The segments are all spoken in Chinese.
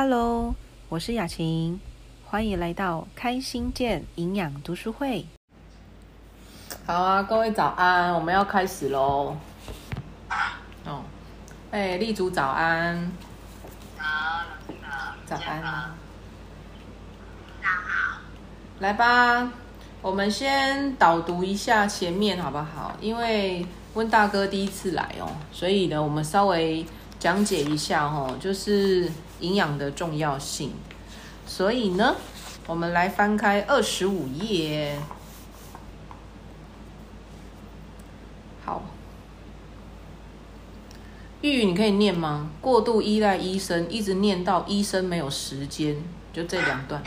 Hello，我是雅琴，欢迎来到开心健营养读书会。好啊，各位早安，我们要开始喽。哦，哎，立足早安。好，老师好。早安啊。大家好。来吧，我们先导读一下前面好不好？因为温大哥第一次来哦，所以呢，我们稍微讲解一下哦，就是营养的重要性。所以呢，我们来翻开二十五页。好，玉玉，你可以念吗？过度依赖医生，一直念到医生没有时间，就这两段。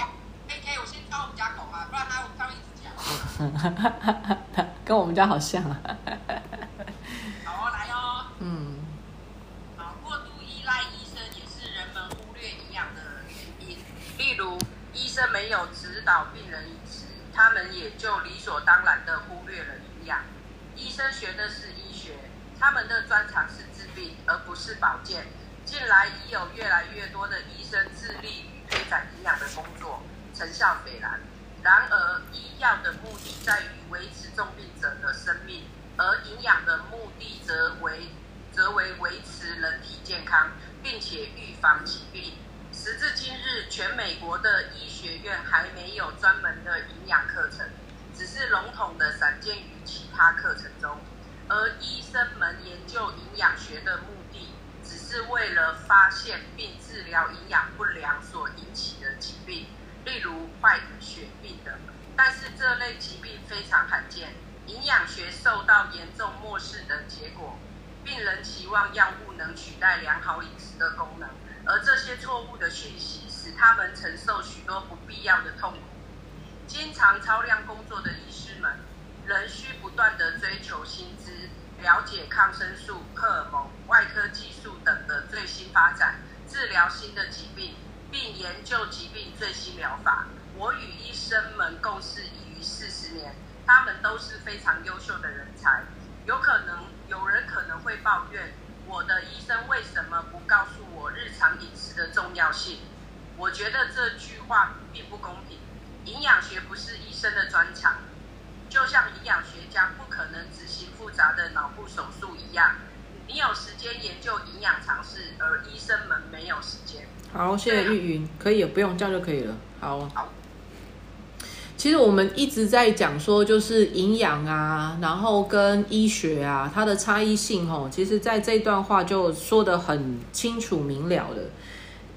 跟我们家好像啊。好，来哦。嗯。好，过度依赖医生也是人们忽略营养的原因。例如，医生没有指导病人饮食，他们也就理所当然的忽略了营养。医生学的是医学，他们的专长是治病，而不是保健。近来已有越来越多的医生致力于推展营养的工作，成效斐然。然而，医药的目的在于维持重病者的生命，而营养的目的则为则为维持人体健。康，并且预防疾病。时至今日，全美国的医学院还没有专门的营养课程。只是笼统的散见于其他课程中，而医生们研究营养学的目的，只是为了发现并治疗营养不良所引起的疾病，例如坏血病等。但是这类疾病非常罕见，营养学受到严重漠视的结果，病人期望药物能取代良好饮食的功能，而这些错误的讯息使他们承受许多不必要的痛苦。经常超量工作的医师们，仍需不断的追求薪资，了解抗生素、荷尔蒙、外科技术等的最新发展，治疗新的疾病，并研究疾病最新疗法。我与医生们共事已逾四十年，他们都是非常优秀的人才。有可能有人可能会抱怨，我的医生为什么不告诉常饮食的重要性？我觉得这句话并不公平。营养学不是医生的专长，就像营养学家不可能执行复杂的脑部手术一样。你有时间研究营养常识，而医生们没有时间。好，谢谢玉云，可以不用这样就可以了。好。好。其实我们一直在讲说，就是营养啊，然后跟医学啊，它的差异性哦，其实在这段话就说的很清楚明了了。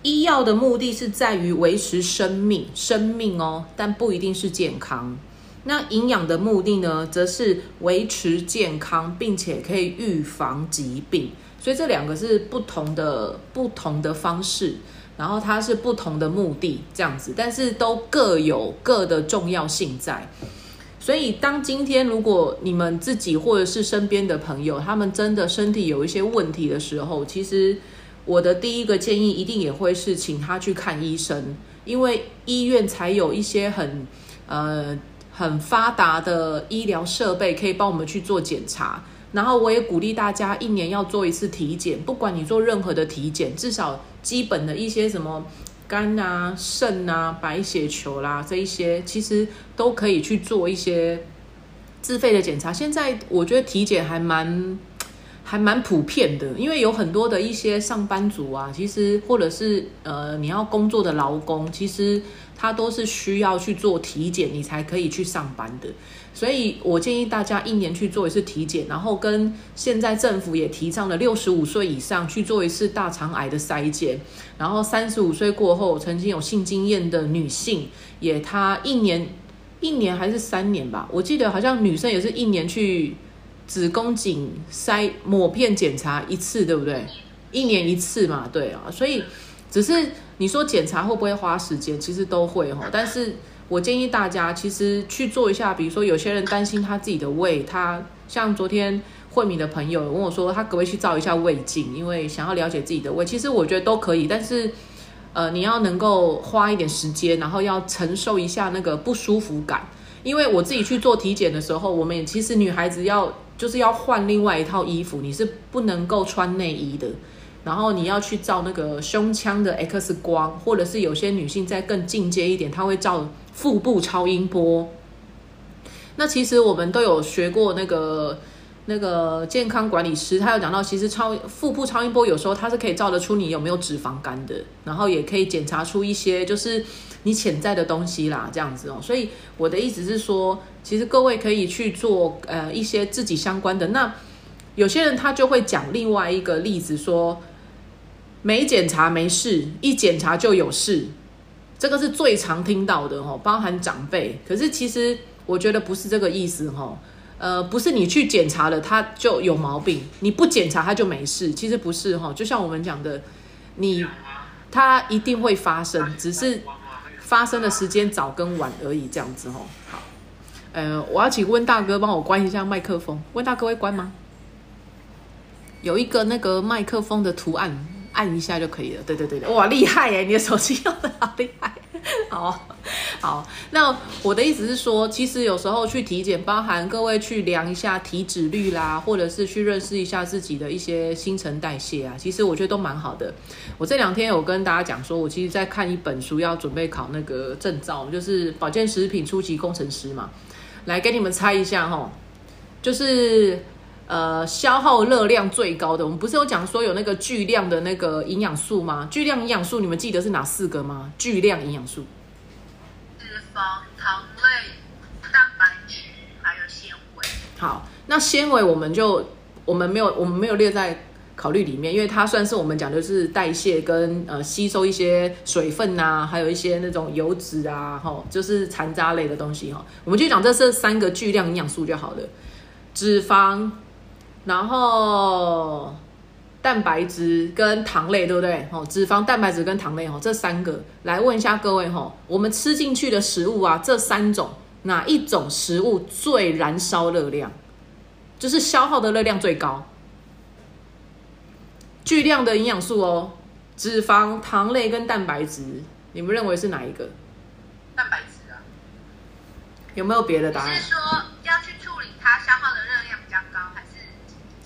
医药的目的是在于维持生命，生命哦，但不一定是健康。那营养的目的呢，则是维持健康，并且可以预防疾病。所以这两个是不同的不同的方式，然后它是不同的目的这样子，但是都各有各的重要性在。所以当今天如果你们自己或者是身边的朋友，他们真的身体有一些问题的时候，其实。我的第一个建议一定也会是请他去看医生，因为医院才有一些很呃很发达的医疗设备可以帮我们去做检查。然后我也鼓励大家一年要做一次体检，不管你做任何的体检，至少基本的一些什么肝啊、肾啊、白血球啦这一些，其实都可以去做一些自费的检查。现在我觉得体检还蛮。还蛮普遍的，因为有很多的一些上班族啊，其实或者是呃你要工作的劳工，其实他都是需要去做体检，你才可以去上班的。所以我建议大家一年去做一次体检，然后跟现在政府也提倡了六十五岁以上去做一次大肠癌的筛检，然后三十五岁过后曾经有性经验的女性，也她一年一年还是三年吧，我记得好像女生也是一年去。子宫颈筛抹片检查一次，对不对？一年一次嘛，对啊。所以只是你说检查会不会花时间，其实都会哈。但是我建议大家其实去做一下，比如说有些人担心他自己的胃，他像昨天慧敏的朋友问我说，他可不可以去照一下胃镜，因为想要了解自己的胃。其实我觉得都可以，但是呃，你要能够花一点时间，然后要承受一下那个不舒服感。因为我自己去做体检的时候，我们也其实女孩子要。就是要换另外一套衣服，你是不能够穿内衣的，然后你要去照那个胸腔的 X 光，或者是有些女性再更进阶一点，她会照腹部超音波。那其实我们都有学过那个那个健康管理师，他有讲到，其实超腹部超音波有时候它是可以照得出你有没有脂肪肝的，然后也可以检查出一些就是你潜在的东西啦，这样子哦。所以我的意思是说，其实各位可以去做呃一些自己相关的。那有些人他就会讲另外一个例子说，没检查没事，一检查就有事，这个是最常听到的哦，包含长辈。可是其实。我觉得不是这个意思哈，呃，不是你去检查了它就有毛病，你不检查它就没事，其实不是哈。就像我们讲的，你它一定会发生，只是发生的时间早跟晚而已，这样子哈。好，呃，我要请温大哥帮我关一下麦克风，温大哥会关吗？有一个那个麦克风的图案，按一下就可以了。对对对对，哇，厉害哎，你的手机用的好厉害。好好，那我的意思是说，其实有时候去体检，包含各位去量一下体脂率啦，或者是去认识一下自己的一些新陈代谢啊，其实我觉得都蛮好的。我这两天有跟大家讲说，我其实在看一本书，要准备考那个证照，就是保健食品初级工程师嘛。来给你们猜一下哈，就是呃消耗热量最高的，我们不是有讲说有那个巨量的那个营养素吗？巨量营养素你们记得是哪四个吗？巨量营养素。脂肪糖类、蛋白质还有纤维。好，那纤维我们就我们没有我们没有列在考虑里面，因为它算是我们讲的是代谢跟呃吸收一些水分呐，还有一些那种油脂啊，吼，就是残渣类的东西哈。我们就讲这是三个巨量营养素就好了，脂肪，然后。蛋白质跟糖类，对不对？哦，脂肪、蛋白质跟糖类，哦，这三个，来问一下各位，哈，我们吃进去的食物啊，这三种哪一种食物最燃烧热量，就是消耗的热量最高？巨量的营养素哦，脂肪、糖类跟蛋白质，你们认为是哪一个？蛋白质啊？有没有别的答案？是说要去处理它消耗的热量比较？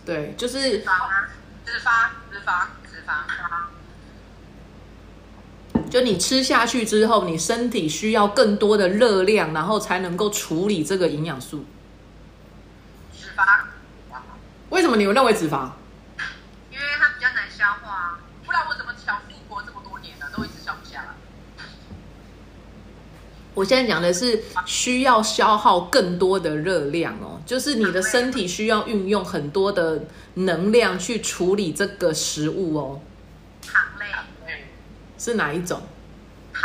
对，就是脂肪啊。脂肪，脂肪，脂肪，就你吃下去之后，你身体需要更多的热量，然后才能够处理这个营养素。脂肪。为什么你们认为脂肪？因为它比较难消化，不然我怎么强度活这么多年呢？都一直消不下来。我现在讲的是需要消耗更多的热量哦，就是你的身体需要运用很多的。能量去处理这个食物哦，糖类是哪一种？糖。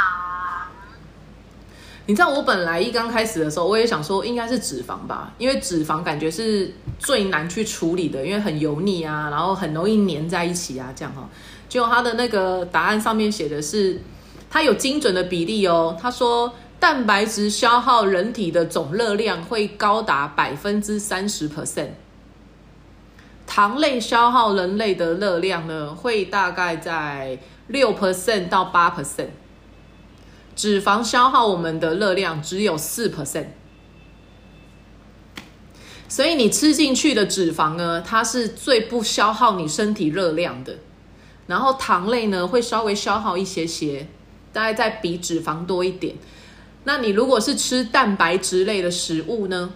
你知道我本来一刚开始的时候，我也想说应该是脂肪吧，因为脂肪感觉是最难去处理的，因为很油腻啊，然后很容易粘在一起啊，这样哈。结果他的那个答案上面写的是，它有精准的比例哦。他说蛋白质消耗人体的总热量会高达百分之三十 percent。糖类消耗人类的热量呢，会大概在六 percent 到八 percent。脂肪消耗我们的热量只有四 percent。所以你吃进去的脂肪呢，它是最不消耗你身体热量的。然后糖类呢，会稍微消耗一些些，大概再比脂肪多一点。那你如果是吃蛋白质类的食物呢？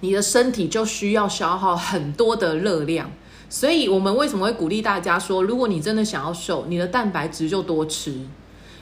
你的身体就需要消耗很多的热量，所以我们为什么会鼓励大家说，如果你真的想要瘦，你的蛋白质就多吃，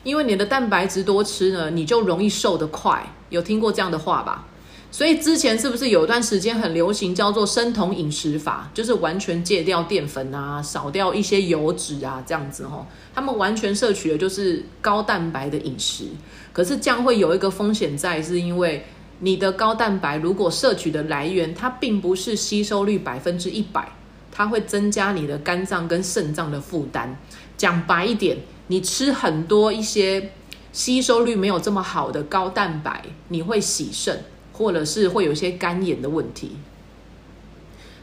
因为你的蛋白质多吃呢，你就容易瘦得快。有听过这样的话吧？所以之前是不是有一段时间很流行叫做生酮饮食法，就是完全戒掉淀粉啊，少掉一些油脂啊，这样子哦，他们完全摄取的就是高蛋白的饮食，可是这样会有一个风险在，是因为。你的高蛋白如果摄取的来源，它并不是吸收率百分之一百，它会增加你的肝脏跟肾脏的负担。讲白一点，你吃很多一些吸收率没有这么好的高蛋白，你会洗肾，或者是会有一些肝炎的问题。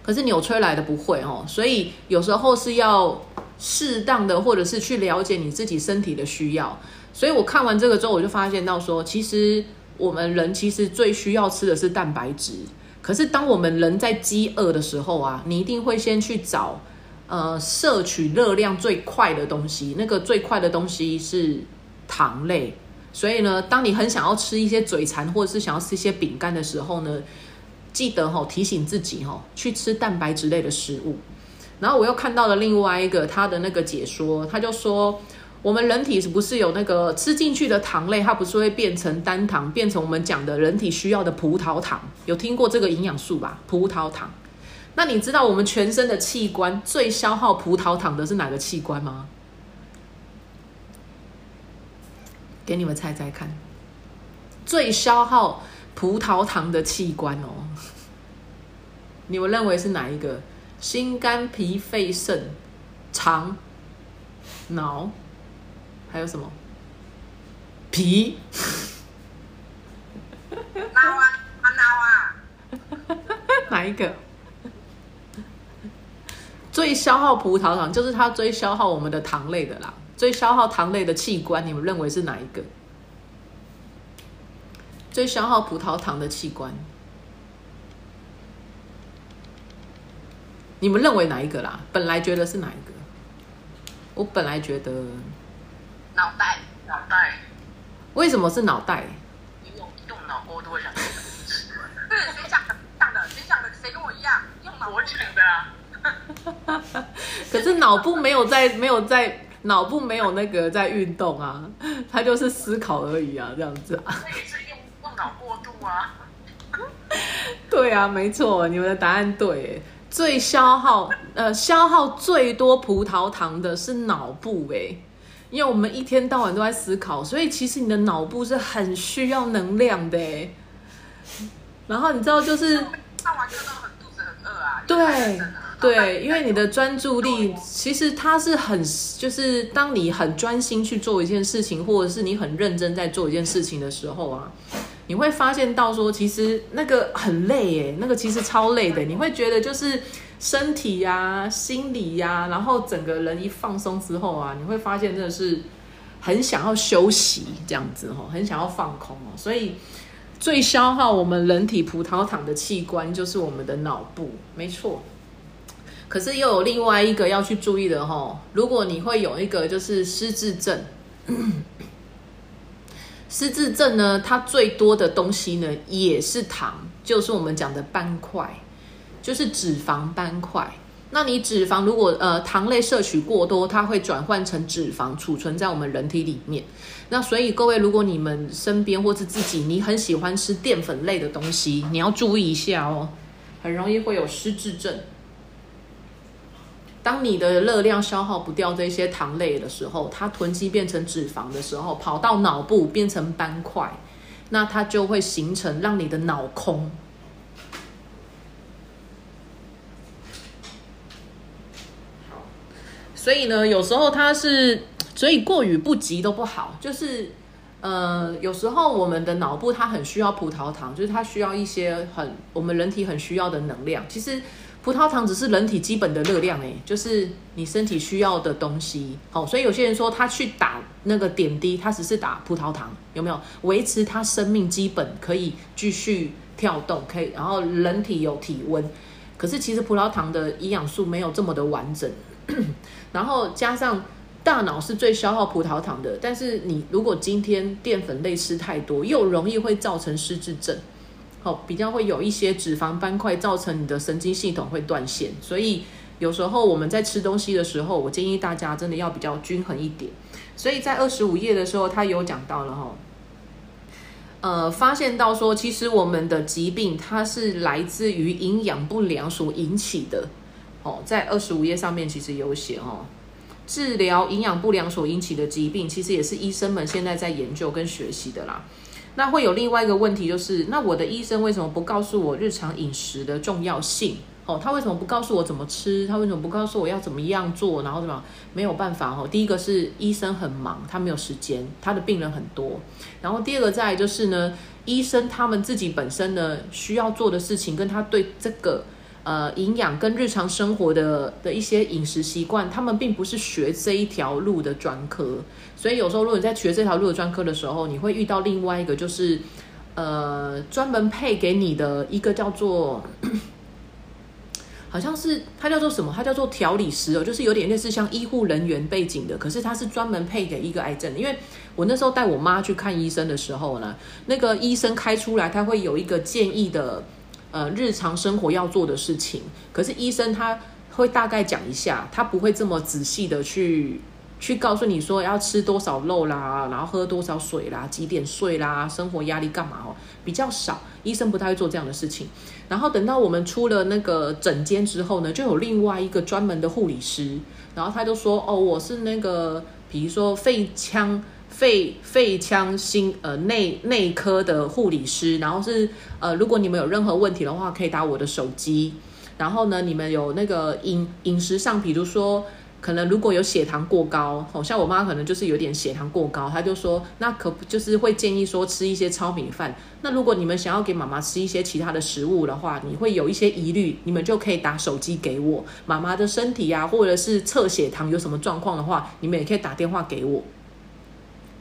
可是纽崔莱的不会哦，所以有时候是要适当的，或者是去了解你自己身体的需要。所以我看完这个之后，我就发现到说，其实。我们人其实最需要吃的是蛋白质，可是当我们人在饥饿的时候啊，你一定会先去找呃摄取热量最快的东西，那个最快的东西是糖类。所以呢，当你很想要吃一些嘴馋，或者是想要吃一些饼干的时候呢，记得哈提醒自己哈去吃蛋白质类的食物。然后我又看到了另外一个他的那个解说，他就说我们人体是不是有那个吃进去的糖类，它不是会变成单糖，变成我们讲的人体需要的葡萄糖？有听过这个营养素吧？葡萄糖。那你知道我们全身的器官最消耗葡萄糖的是哪个器官吗？给你们猜猜看，最消耗葡萄糖的器官哦，你们认为是哪一个？心、肝、脾、肺、肾、肠、脑，还有什么？脾？脑啊，脑啊！哪一个？最消耗葡萄糖，就是它最消耗我们的糖类的啦。最消耗糖类的器官，你们认为是哪一个？最消耗葡萄糖的器官，你们认为哪一个啦？本来觉得是哪一个？我本来觉得脑袋，脑袋。为什么是脑袋？你用用脑过多想吃。对，谁讲的？讲的，谁讲的？谁跟我一样用脑？我讲的啊。可是脑部没有在，没有在。脑部没有那个在运动啊，他就是思考而已啊，这样子啊。那也是用用脑过度啊。对啊，没错，你们的答案对。最消耗呃消耗最多葡萄糖的是脑部哎，因为我们一天到晚都在思考，所以其实你的脑部是很需要能量的哎。然后你知道就是上完课都很肚子很饿啊。对。对，因为你的专注力其实它是很，就是当你很专心去做一件事情，或者是你很认真在做一件事情的时候啊，你会发现到说，其实那个很累耶，那个其实超累的。你会觉得就是身体呀、心理呀，然后整个人一放松之后啊，你会发现真的是很想要休息这样子哦，很想要放空哦。所以最消耗我们人体葡萄糖的器官就是我们的脑部，没错。可是又有另外一个要去注意的哈，如果你会有一个就是失智症，失智症呢，它最多的东西呢也是糖，就是我们讲的斑块，就是脂肪斑块。那你脂肪如果呃糖类摄取过多，它会转换成脂肪储存在我们人体里面。那所以各位，如果你们身边或是自己你很喜欢吃淀粉类的东西，你要注意一下哦，很容易会有失智症。当你的热量消耗不掉这些糖类的时候，它囤积变成脂肪的时候，跑到脑部变成斑块，那它就会形成让你的脑空。所以呢，有时候它是，所以过于不及都不好。就是，呃，有时候我们的脑部它很需要葡萄糖，就是它需要一些很我们人体很需要的能量。其实。葡萄糖只是人体基本的热量，哎，就是你身体需要的东西。好，所以有些人说他去打那个点滴，他只是打葡萄糖，有没有维持他生命基本可以继续跳动，可以，然后人体有体温。可是其实葡萄糖的营养素没有这么的完整，然后加上大脑是最消耗葡萄糖的，但是你如果今天淀粉类吃太多，又容易会造成失智症。好，比较会有一些脂肪斑块，造成你的神经系统会断线，所以有时候我们在吃东西的时候，我建议大家真的要比较均衡一点。所以在二十五页的时候，他有讲到了哈，呃，发现到说，其实我们的疾病它是来自于营养不良所引起的。哦，在二十五页上面其实有写哦，治疗营养不良所引起的疾病，其实也是医生们现在在研究跟学习的啦。那会有另外一个问题，就是那我的医生为什么不告诉我日常饮食的重要性？哦，他为什么不告诉我怎么吃？他为什么不告诉我要怎么样做？然后怎么没有办法？哦，第一个是医生很忙，他没有时间，他的病人很多。然后第二个再就是呢，医生他们自己本身呢需要做的事情，跟他对这个。呃，营养跟日常生活的的一些饮食习惯，他们并不是学这一条路的专科，所以有时候如果你在学这条路的专科的时候，你会遇到另外一个，就是呃，专门配给你的一个叫做 好像是他叫做什么？他叫做调理师哦，就是有点类似像医护人员背景的，可是他是专门配给一个癌症。因为我那时候带我妈去看医生的时候呢，那个医生开出来他会有一个建议的，呃，日常生活要做的事情。可是医生他会大概讲一下，他不会这么仔细的去。去告诉你说要吃多少肉啦，然后喝多少水啦，几点睡啦，生活压力干嘛哦？比较少，医生不太会做这样的事情。然后等到我们出了那个诊间之后呢，就有另外一个专门的护理师，然后他就说：“哦，我是那个，比如说肺腔、肺肺腔心呃内内科的护理师，然后是呃，如果你们有任何问题的话，可以打我的手机。然后呢，你们有那个饮饮食上，比如说。”可能如果有血糖过高，好像我妈可能就是有点血糖过高，她就说那可就是会建议说吃一些糙米饭。那如果你们想要给妈妈吃一些其他的食物的话，你会有一些疑虑，你们就可以打手机给我。妈妈的身体啊，或者是测血糖有什么状况的话，你们也可以打电话给我。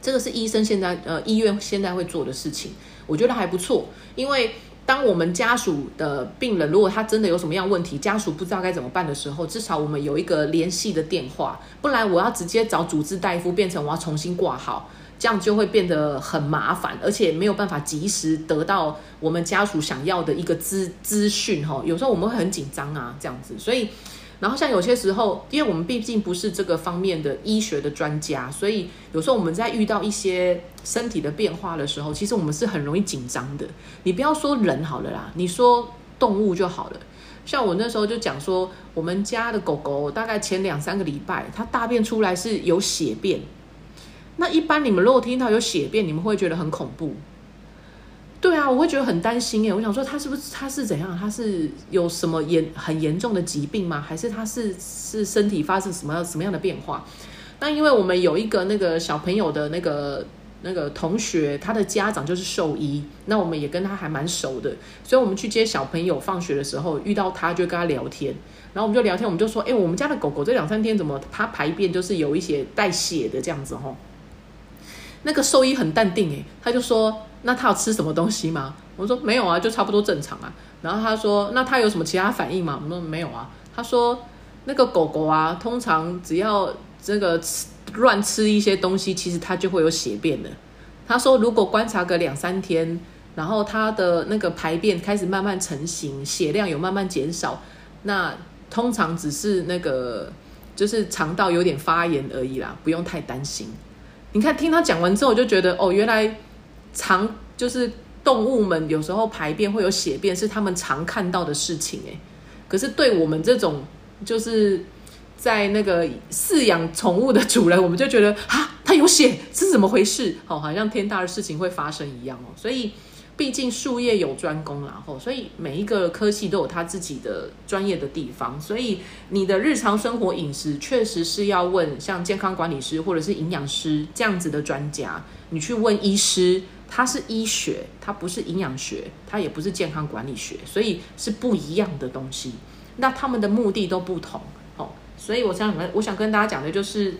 这个是医生现在呃医院现在会做的事情，我觉得还不错，因为。当我们家属的病人如果他真的有什么样问题，家属不知道该怎么办的时候，至少我们有一个联系的电话，不然我要直接找主治大夫，变成我要重新挂号，这样就会变得很麻烦，而且没有办法及时得到我们家属想要的一个资资讯哈。有时候我们会很紧张啊，这样子，所以。然后像有些时候，因为我们毕竟不是这个方面的医学的专家，所以有时候我们在遇到一些身体的变化的时候，其实我们是很容易紧张的。你不要说人好了啦，你说动物就好了。像我那时候就讲说，我们家的狗狗大概前两三个礼拜，它大便出来是有血便。那一般你们如果听到有血便，你们会觉得很恐怖。对啊，我会觉得很担心耶。我想说，他是不是他是怎样？他是有什么严很严重的疾病吗？还是他是是身体发生什么什么样的变化？那因为我们有一个那个小朋友的那个那个同学，他的家长就是兽医，那我们也跟他还蛮熟的，所以我们去接小朋友放学的时候遇到他，就跟他聊天，然后我们就聊天，我们就说，哎，我们家的狗狗这两三天怎么它排便就是有一些带血的这样子吼。那个兽医很淡定诶，他就说：“那他有吃什么东西吗？”我说：“没有啊，就差不多正常啊。”然后他说：“那他有什么其他反应吗？”我说：“没有啊。”他说：“那个狗狗啊，通常只要这个吃乱吃一些东西，其实它就会有血便的。”他说：“如果观察个两三天，然后它的那个排便开始慢慢成型，血量有慢慢减少，那通常只是那个就是肠道有点发炎而已啦，不用太担心。”你看，听他讲完之后，我就觉得哦，原来常就是动物们有时候排便会有血便，是他们常看到的事情哎。可是对我们这种就是在那个饲养宠物的主人，我们就觉得啊，它有血是怎么回事？哦，好像天大的事情会发生一样哦。所以。毕竟术业有专攻，然后所以每一个科系都有他自己的专业的地方，所以你的日常生活饮食确实是要问像健康管理师或者是营养师这样子的专家，你去问医师，它是医学，它不是营养学，它也不是健康管理学，所以是不一样的东西。那他们的目的都不同哦，所以我想跟我想跟大家讲的就是，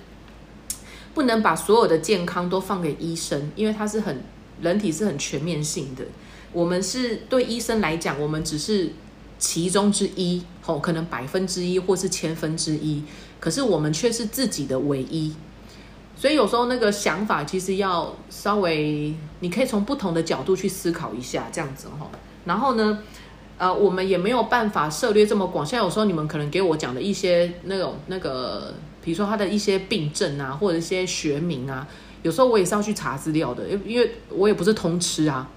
不能把所有的健康都放给医生，因为他是很。人体是很全面性的，我们是对医生来讲，我们只是其中之一，哦，可能百分之一或是千分之一，可是我们却是自己的唯一。所以有时候那个想法其实要稍微，你可以从不同的角度去思考一下，这样子吼。然后呢，呃，我们也没有办法涉猎这么广。像有时候你们可能给我讲的一些那种那个，比如说他的一些病症啊，或者一些学名啊。有时候我也是要去查资料的，因因为我也不是通吃啊，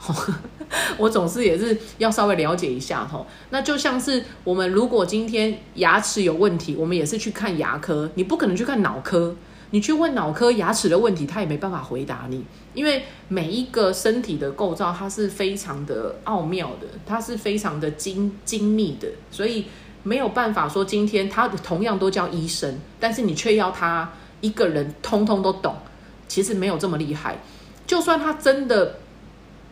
我总是也是要稍微了解一下哈。那就像是我们如果今天牙齿有问题，我们也是去看牙科，你不可能去看脑科，你去问脑科牙齿的问题，他也没办法回答你，因为每一个身体的构造它是非常的奥妙的，它是非常的精精密的，所以没有办法说今天他同样都叫医生，但是你却要他一个人通通都懂。其实没有这么厉害，就算他真的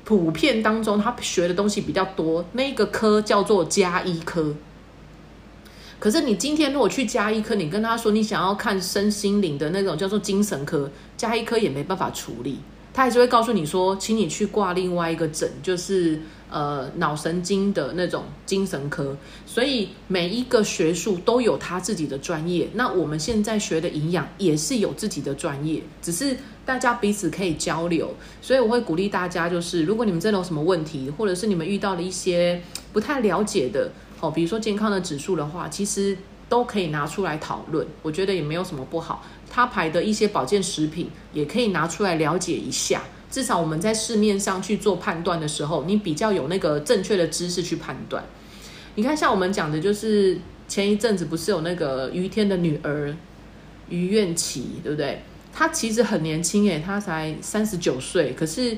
普遍当中他学的东西比较多，那个科叫做加医科。可是你今天如果去加医科，你跟他说你想要看身心灵的那种叫做精神科，加医科也没办法处理，他还是会告诉你说，请你去挂另外一个诊，就是呃脑神经的那种精神科，所以每一个学术都有他自己的专业。那我们现在学的营养也是有自己的专业，只是大家彼此可以交流。所以我会鼓励大家，就是如果你们真的有什么问题，或者是你们遇到了一些不太了解的，哦，比如说健康的指数的话，其实都可以拿出来讨论。我觉得也没有什么不好。他排的一些保健食品也可以拿出来了解一下。至少我们在市面上去做判断的时候，你比较有那个正确的知识去判断。你看，像我们讲的，就是前一阵子不是有那个于天的女儿于愿琪，对不对？她其实很年轻诶，她才三十九岁，可是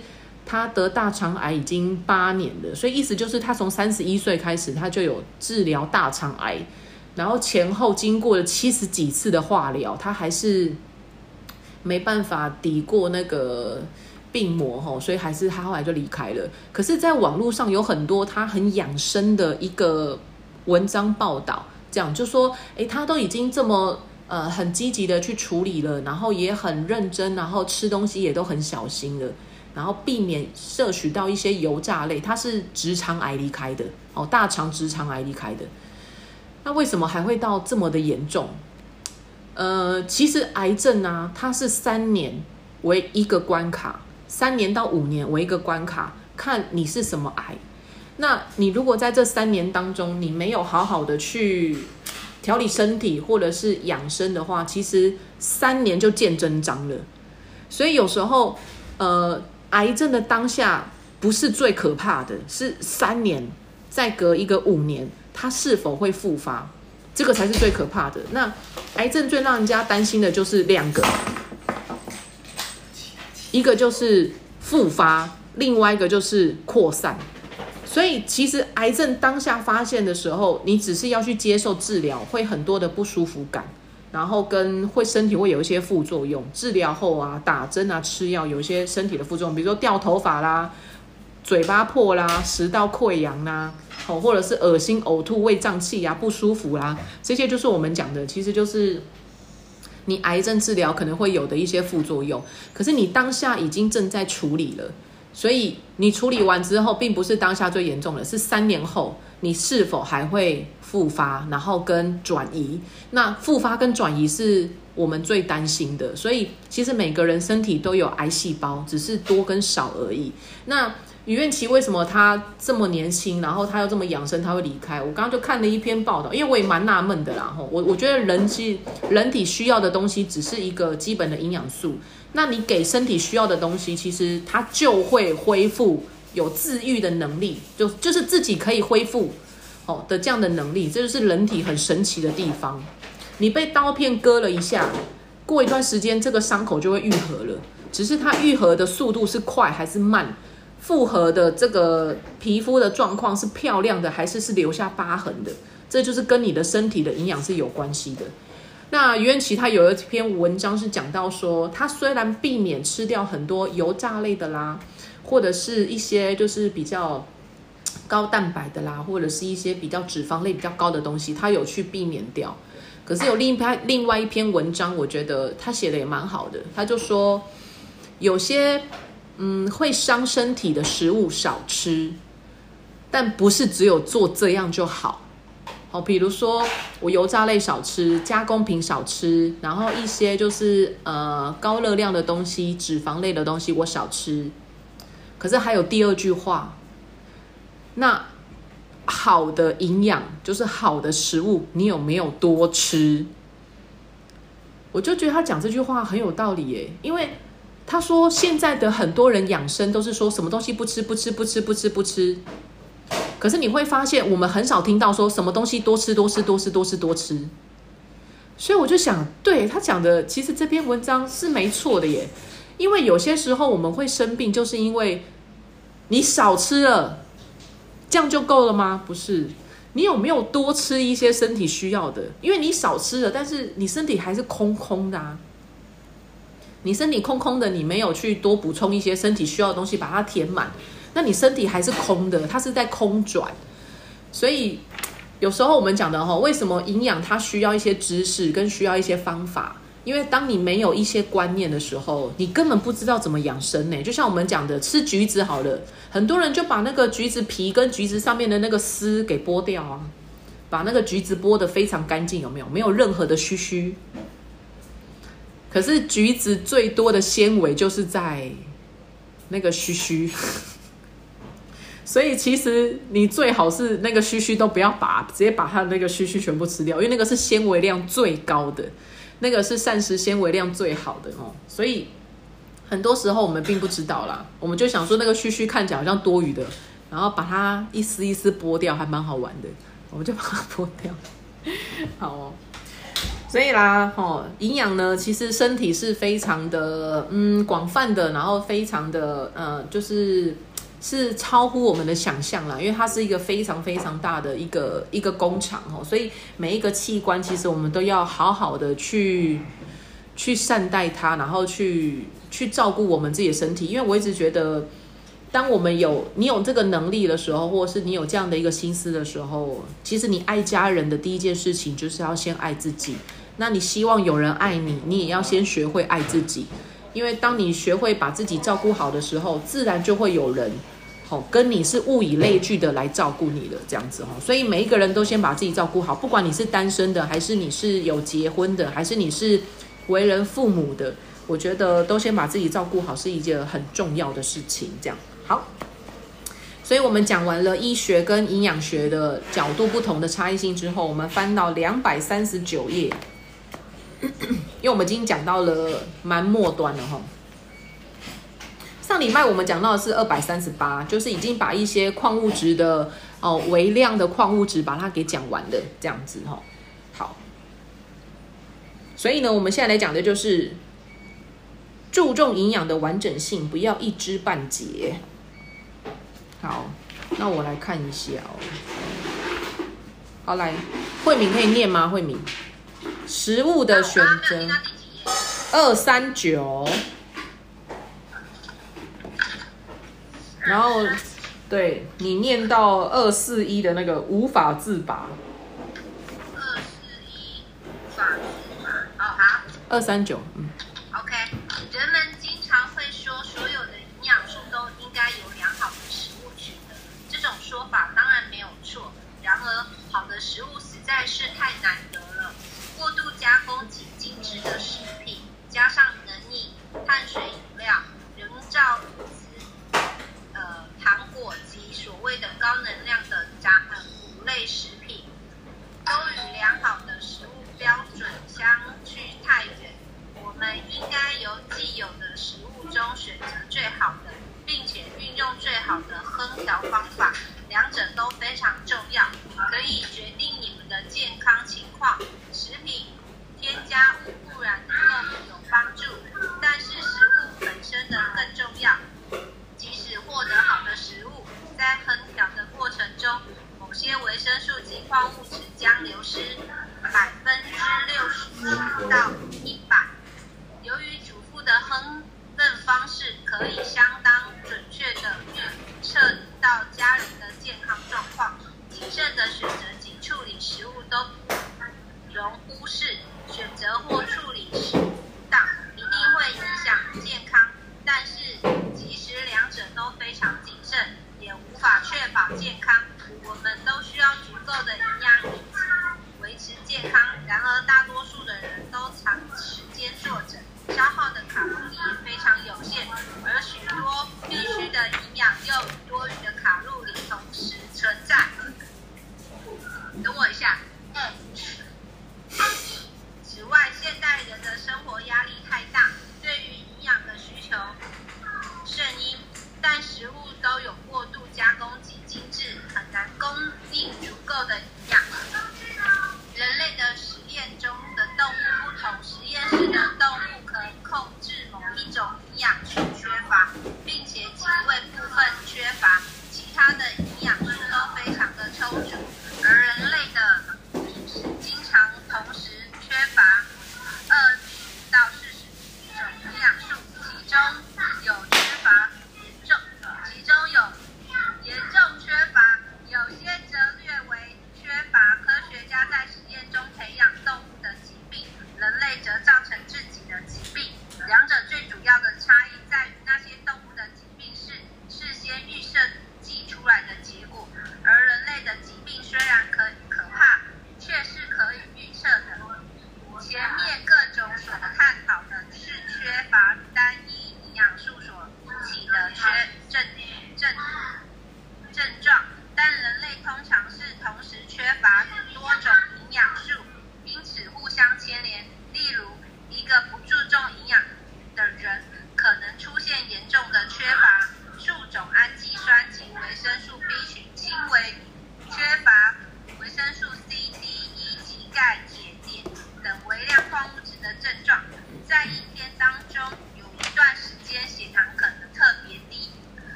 他得大肠癌已经八年了，所以意思就是他从三十一岁开始，他就有治疗大肠癌，然后前后经过了七十几次的化疗，他还是没办法抵过那个。病魔吼，所以还是他后来就离开了。可是，在网络上有很多他很养生的一个文章报道，这样就说，诶，他都已经这么呃很积极的去处理了，然后也很认真，然后吃东西也都很小心了，然后避免摄取到一些油炸类。它是直肠癌离开的哦，大肠直肠癌离开的。那为什么还会到这么的严重？呃，其实癌症啊，它是三年为一个关卡。三年到五年为一个关卡，看你是什么癌。那你如果在这三年当中，你没有好好的去调理身体或者是养生的话，其实三年就见真章了。所以有时候，呃，癌症的当下不是最可怕的，是三年再隔一个五年，它是否会复发，这个才是最可怕的。那癌症最让人家担心的就是两个。一个就是复发，另外一个就是扩散。所以其实癌症当下发现的时候，你只是要去接受治疗，会很多的不舒服感，然后跟会身体会有一些副作用。治疗后啊，打针啊，吃药，有一些身体的副作用，比如说掉头发啦、嘴巴破啦、食道溃疡啦，哦，或者是恶心、呕吐、胃胀气啊、不舒服啦，这些就是我们讲的，其实就是。你癌症治疗可能会有的一些副作用，可是你当下已经正在处理了，所以你处理完之后，并不是当下最严重的，是三年后你是否还会复发，然后跟转移。那复发跟转移是我们最担心的，所以其实每个人身体都有癌细胞，只是多跟少而已。那于愿琪为什么他这么年轻，然后他又这么养生，他会离开？我刚刚就看了一篇报道，因为我也蛮纳闷的啦。吼，我我觉得人是人体需要的东西只是一个基本的营养素，那你给身体需要的东西，其实它就会恢复，有自愈的能力，就就是自己可以恢复的这样的能力，这就是人体很神奇的地方。你被刀片割了一下，过一段时间这个伤口就会愈合了，只是它愈合的速度是快还是慢？复合的这个皮肤的状况是漂亮的，还是是留下疤痕的？这就是跟你的身体的营养是有关系的。那袁琪他有一篇文章是讲到说，他虽然避免吃掉很多油炸类的啦，或者是一些就是比较高蛋白的啦，或者是一些比较脂肪类比较高的东西，他有去避免掉。可是有另一篇另外一篇文章，我觉得他写的也蛮好的。他就说有些。嗯，会伤身体的食物少吃，但不是只有做这样就好。好，比如说我油炸类少吃，加工品少吃，然后一些就是呃高热量的东西、脂肪类的东西我少吃。可是还有第二句话，那好的营养就是好的食物，你有没有多吃？我就觉得他讲这句话很有道理耶，因为。他说：“现在的很多人养生都是说什么东西不吃不吃不吃不吃不吃，可是你会发现，我们很少听到说什么东西多吃多吃多吃多吃多吃。所以我就想，对他讲的，其实这篇文章是没错的耶。因为有些时候我们会生病，就是因为你少吃了，这样就够了吗？不是，你有没有多吃一些身体需要的？因为你少吃了，但是你身体还是空空的啊。”你身体空空的，你没有去多补充一些身体需要的东西，把它填满，那你身体还是空的，它是在空转。所以有时候我们讲的哈，为什么营养它需要一些知识跟需要一些方法？因为当你没有一些观念的时候，你根本不知道怎么养生呢。就像我们讲的，吃橘子好了，很多人就把那个橘子皮跟橘子上面的那个丝给剥掉啊，把那个橘子剥得非常干净，有没有？没有任何的须须。可是橘子最多的纤维就是在那个须须，所以其实你最好是那个须须都不要拔，直接把它的那个须须全部吃掉，因为那个是纤维量最高的。那个是膳食纤维量最好的哦，所以很多时候我们并不知道啦，我们就想说那个须须看起来好像多余的，然后把它一丝一丝剥掉，还蛮好玩的，我们就把它剥掉。好哦，所以啦，哦，营养呢，其实身体是非常的嗯广泛的，然后非常的呃就是。是超乎我们的想象啦，因为它是一个非常非常大的一个一个工厂哦，所以每一个器官其实我们都要好好的去去善待它，然后去去照顾我们自己的身体。因为我一直觉得，当我们有你有这个能力的时候，或者是你有这样的一个心思的时候，其实你爱家人的第一件事情就是要先爱自己。那你希望有人爱你，你也要先学会爱自己。因为当你学会把自己照顾好的时候，自然就会有人，好跟你是物以类聚的来照顾你的这样子哈。所以每一个人都先把自己照顾好，不管你是单身的，还是你是有结婚的，还是你是为人父母的，我觉得都先把自己照顾好是一件很重要的事情。这样好，所以我们讲完了医学跟营养学的角度不同的差异性之后，我们翻到两百三十九页。因为我们已经讲到了蛮末端了哈，上礼拜我们讲到的是二百三十八，就是已经把一些矿物质的哦微量的矿物质把它给讲完了，这样子哈。好，所以呢，我们现在来讲的就是注重营养的完整性，不要一知半解。好，那我来看一下哦。好，来，慧敏可以念吗？慧敏。食物的选择，二三九，然后对你念到二四一的那个无法自拔，二四一无法自拔，哦好，二三九，嗯，OK，人们经常会说所有的营养素都应该由良好的食物取得，这种说法当然没有错，然而好的食物实在是太难得了。过度加工及精致的食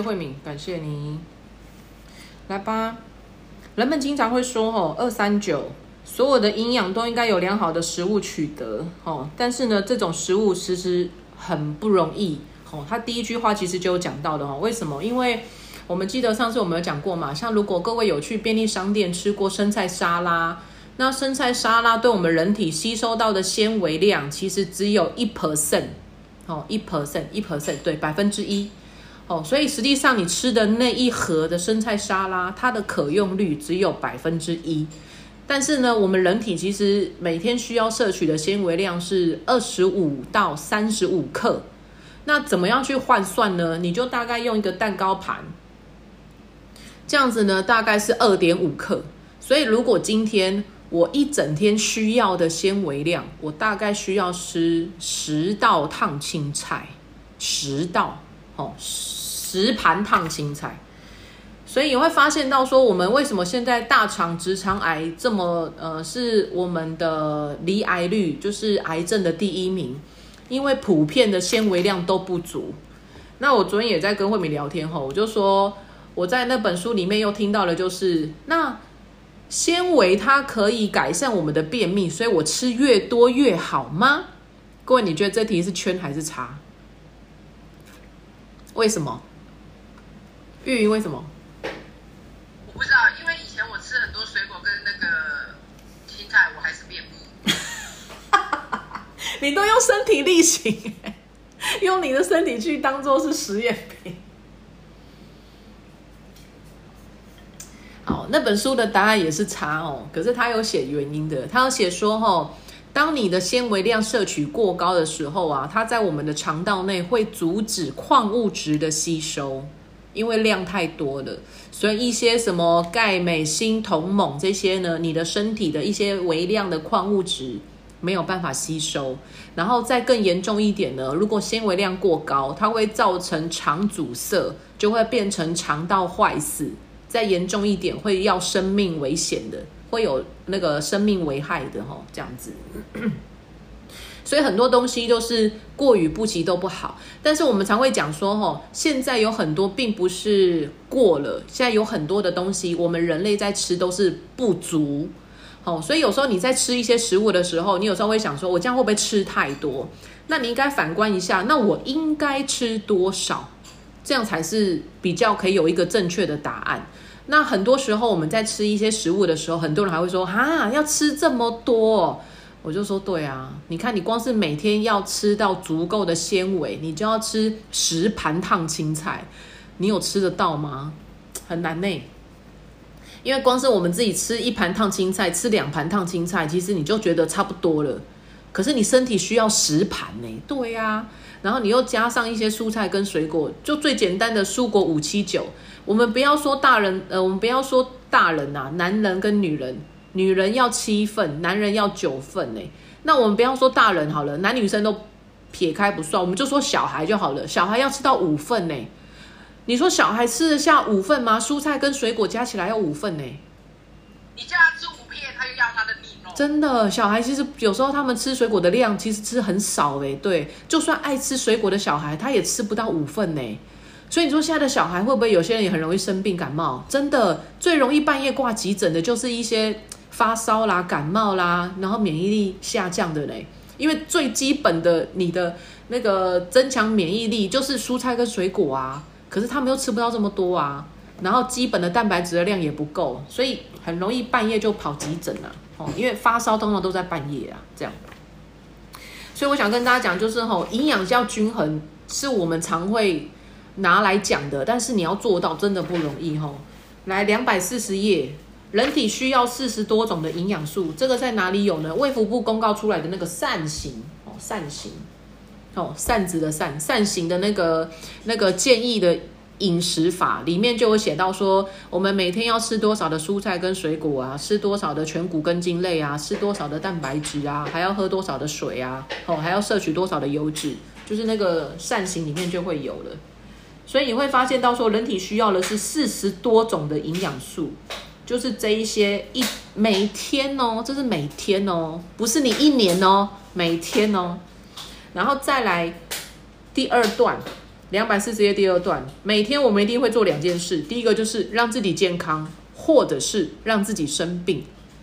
慧敏，感谢你。来吧，人们经常会说，吼，二三九，所有的营养都应该有良好的食物取得，哦，但是呢，这种食物其实很不容易，哦。他第一句话其实就有讲到的，哦，为什么？因为我们记得上次我们有讲过嘛，像如果各位有去便利商店吃过生菜沙拉，那生菜沙拉对我们人体吸收到的纤维量其实只有一 percent，哦，一 percent，一 percent，对，百分之一。哦，所以实际上你吃的那一盒的生菜沙拉，它的可用率只有百分之一。但是呢，我们人体其实每天需要摄取的纤维量是二十五到三十五克。那怎么样去换算呢？你就大概用一个蛋糕盘，这样子呢，大概是二点五克。所以如果今天我一整天需要的纤维量，我大概需要吃十道烫青菜，十道哦，十盘烫青菜。所以你会发现到说，我们为什么现在大肠直肠癌这么呃，是我们的离癌率就是癌症的第一名，因为普遍的纤维量都不足。那我昨天也在跟慧敏聊天吼，我就说我在那本书里面又听到了，就是那纤维它可以改善我们的便秘，所以我吃越多越好吗？各位，你觉得这题是圈还是叉？为什么？玉云为什么？我不知道，因为以前我吃很多水果跟那个青菜，我还是便秘。你都用身体力行，用你的身体去当做是实验品。好，那本书的答案也是差哦，可是他有写原因的，他有写说哦，当你的纤维量摄取过高的时候啊，它在我们的肠道内会阻止矿物质的吸收，因为量太多了，所以一些什么钙、镁、锌、铜、锰这些呢，你的身体的一些微量的矿物质没有办法吸收，然后再更严重一点呢，如果纤维量过高，它会造成肠阻塞，就会变成肠道坏死。再严重一点，会要生命危险的，会有那个生命危害的哈，这样子。所以很多东西都是过与不及都不好，但是我们常会讲说，哈，现在有很多并不是过了，现在有很多的东西，我们人类在吃都是不足，哦，所以有时候你在吃一些食物的时候，你有时候会想说，我这样会不会吃太多？那你应该反观一下，那我应该吃多少？这样才是比较可以有一个正确的答案。那很多时候我们在吃一些食物的时候，很多人还会说：“哈，要吃这么多。”我就说：“对啊，你看你光是每天要吃到足够的纤维，你就要吃十盘烫青菜，你有吃得到吗？很难呢。因为光是我们自己吃一盘烫青菜，吃两盘烫青菜，其实你就觉得差不多了。可是你身体需要十盘呢。对呀，然后你又加上一些蔬菜跟水果，就最简单的蔬果五七九。我们不要说大人，呃，我们不要说大人呐，男人跟女人，女人要七份，男人要九份呢。那我们不要说大人好了，男女生都撇开不算，我们就说小孩就好了。小孩要吃到五份呢。你说小孩吃得下五份吗？蔬菜跟水果加起来要五份呢。你叫他吃五片，他又要他的命哦。真的，小孩其实有时候他们吃水果的量其实吃很少哎。对，就算爱吃水果的小孩，他也吃不到五份呢。所以你说现在的小孩会不会有些人也很容易生病感冒？真的，最容易半夜挂急诊的就是一些发烧啦、感冒啦，然后免疫力下降的嘞。因为最基本的你的那个增强免疫力就是蔬菜跟水果啊。可是他们又吃不到这么多啊，然后基本的蛋白质的量也不够，所以很容易半夜就跑急诊了哦。因为发烧通常都在半夜啊，这样。所以我想跟大家讲，就是吼，营养要均衡，是我们常会拿来讲的，但是你要做到真的不容易吼。来，两百四十页，人体需要四十多种的营养素，这个在哪里有呢？卫福部公告出来的那个扇形哦，扇形。哦，扇子的扇，扇形的那个那个建议的饮食法里面就有写到说，我们每天要吃多少的蔬菜跟水果啊，吃多少的全谷根茎类啊，吃多少的蛋白质啊，还要喝多少的水啊，哦，还要摄取多少的油脂，就是那个扇形里面就会有了。所以你会发现到说，人体需要的是四十多种的营养素，就是这一些一每天哦，这是每天哦，不是你一年哦，每天哦。然后再来第二段，两百四十页第二段，每天我们一定会做两件事，第一个就是让自己健康，或者是让自己生病。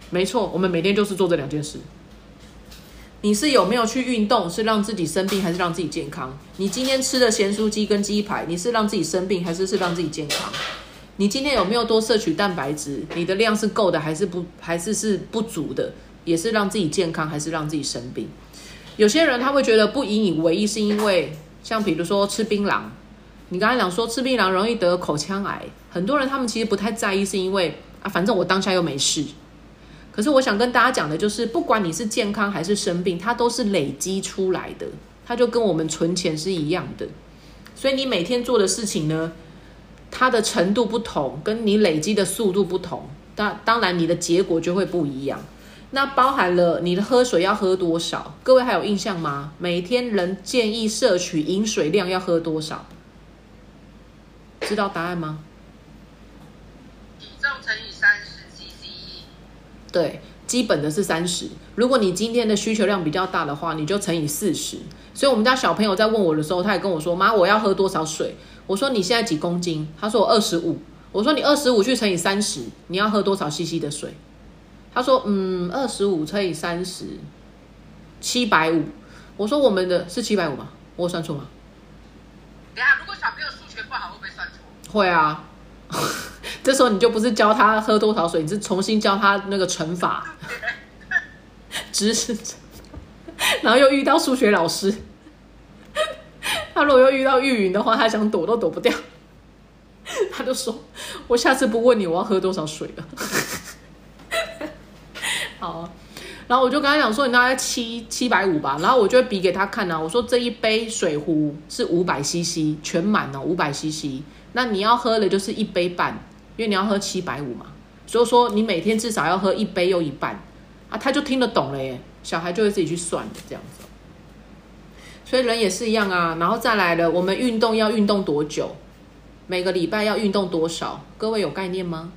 没错，我们每天就是做这两件事。你是有没有去运动，是让自己生病还是让自己健康？你今天吃的咸酥鸡跟鸡排，你是让自己生病还是是让自己健康？你今天有没有多摄取蛋白质？你的量是够的还是不还是是不足的？也是让自己健康还是让自己生病？有些人他会觉得不引以为意，是因为像比如说吃槟榔，你刚才讲说吃槟榔容易得口腔癌，很多人他们其实不太在意，是因为啊，反正我当下又没事。可是我想跟大家讲的就是，不管你是健康还是生病，它都是累积出来的，它就跟我们存钱是一样的。所以你每天做的事情呢，它的程度不同，跟你累积的速度不同，当当然你的结果就会不一样。那包含了你的喝水要喝多少？各位还有印象吗？每天人建议摄取饮水量要喝多少？知道答案吗？体重乘以三十 CC。对，基本的是三十。如果你今天的需求量比较大的话，你就乘以四十。所以我们家小朋友在问我的时候，他也跟我说：“妈，我要喝多少水？”我说：“你现在几公斤？”他说：“我二十五。”我说：“你二十五去乘以三十，你要喝多少 CC 的水？”他说：“嗯，二十五乘以三十，七百五。”我说：“我们的是七百五吗？我算错吗？”等下，如果小朋友数学不好，会不会算错？会啊。这时候你就不是教他喝多少水，你是重新教他那个乘法知识。然后又遇到数学老师，他如果又遇到玉云的话，他想躲都躲不掉。他就说：“我下次不问你我要喝多少水了。”好，然后我就跟他讲说，你大概七七百五吧，然后我就会比给他看啊。我说这一杯水壶是五百 CC 全满哦，五百 CC，那你要喝的就是一杯半，因为你要喝七百五嘛，所以说你每天至少要喝一杯又一半啊，他就听得懂了耶，小孩就会自己去算的这样子。所以人也是一样啊，然后再来了，我们运动要运动多久？每个礼拜要运动多少？各位有概念吗？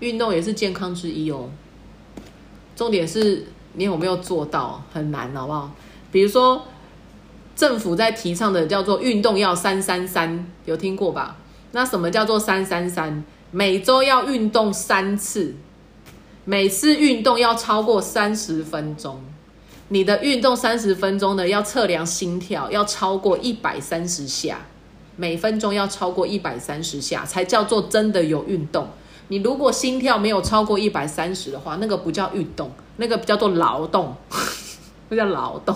运动也是健康之一哦，重点是你有没有做到，很难，好不好？比如说政府在提倡的叫做运动要三三三，有听过吧？那什么叫做三三三？每周要运动三次，每次运动要超过三十分钟。你的运动三十分钟呢，要测量心跳要超过一百三十下，每分钟要超过一百三十下，才叫做真的有运动。你如果心跳没有超过一百三十的话，那个不叫运动，那个叫做劳动，那叫劳动。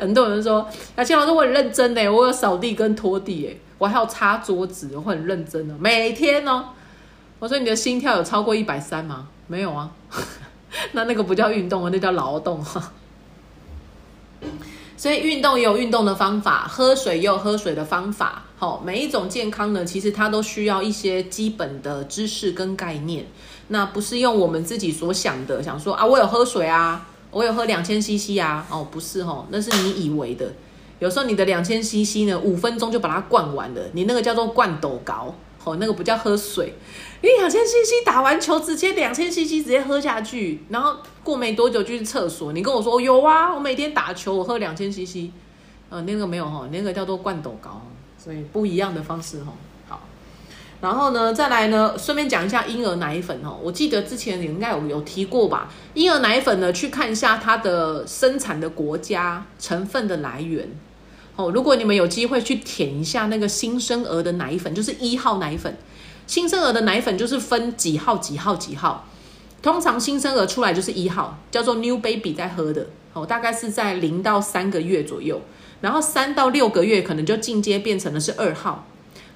很多人说，亚倩老师我很认真呢，我有扫地跟拖地，哎，我还要擦桌子，我很认真的，每天哦。我说你的心跳有超过一百三吗？没有啊。那那个不叫运动那叫劳动哈。所以运动也有运动的方法，喝水也有喝水的方法。好，每一种健康呢，其实它都需要一些基本的知识跟概念。那不是用我们自己所想的，想说啊，我有喝水啊，我有喝两千 CC 啊，哦，不是哦，那是你以为的。有时候你的两千 CC 呢，五分钟就把它灌完了，你那个叫做灌斗高，哦，那个不叫喝水。你两千 CC 打完球，直接两千 CC 直接喝下去，然后过没多久就去厕所。你跟我说有啊，我每天打球我喝两千 CC，呃，那个没有哈，那个叫做灌斗高，所以不一样的方式哈。好，然后呢，再来呢，顺便讲一下婴儿奶粉哦。我记得之前应该有有提过吧？婴儿奶粉呢，去看一下它的生产的国家、成分的来源。哦，如果你们有机会去舔一下那个新生儿的奶粉，就是一号奶粉。新生儿的奶粉就是分几号几号几号，通常新生儿出来就是一号，叫做 new baby 在喝的，哦，大概是在零到三个月左右，然后三到六个月可能就进阶变成了是二号，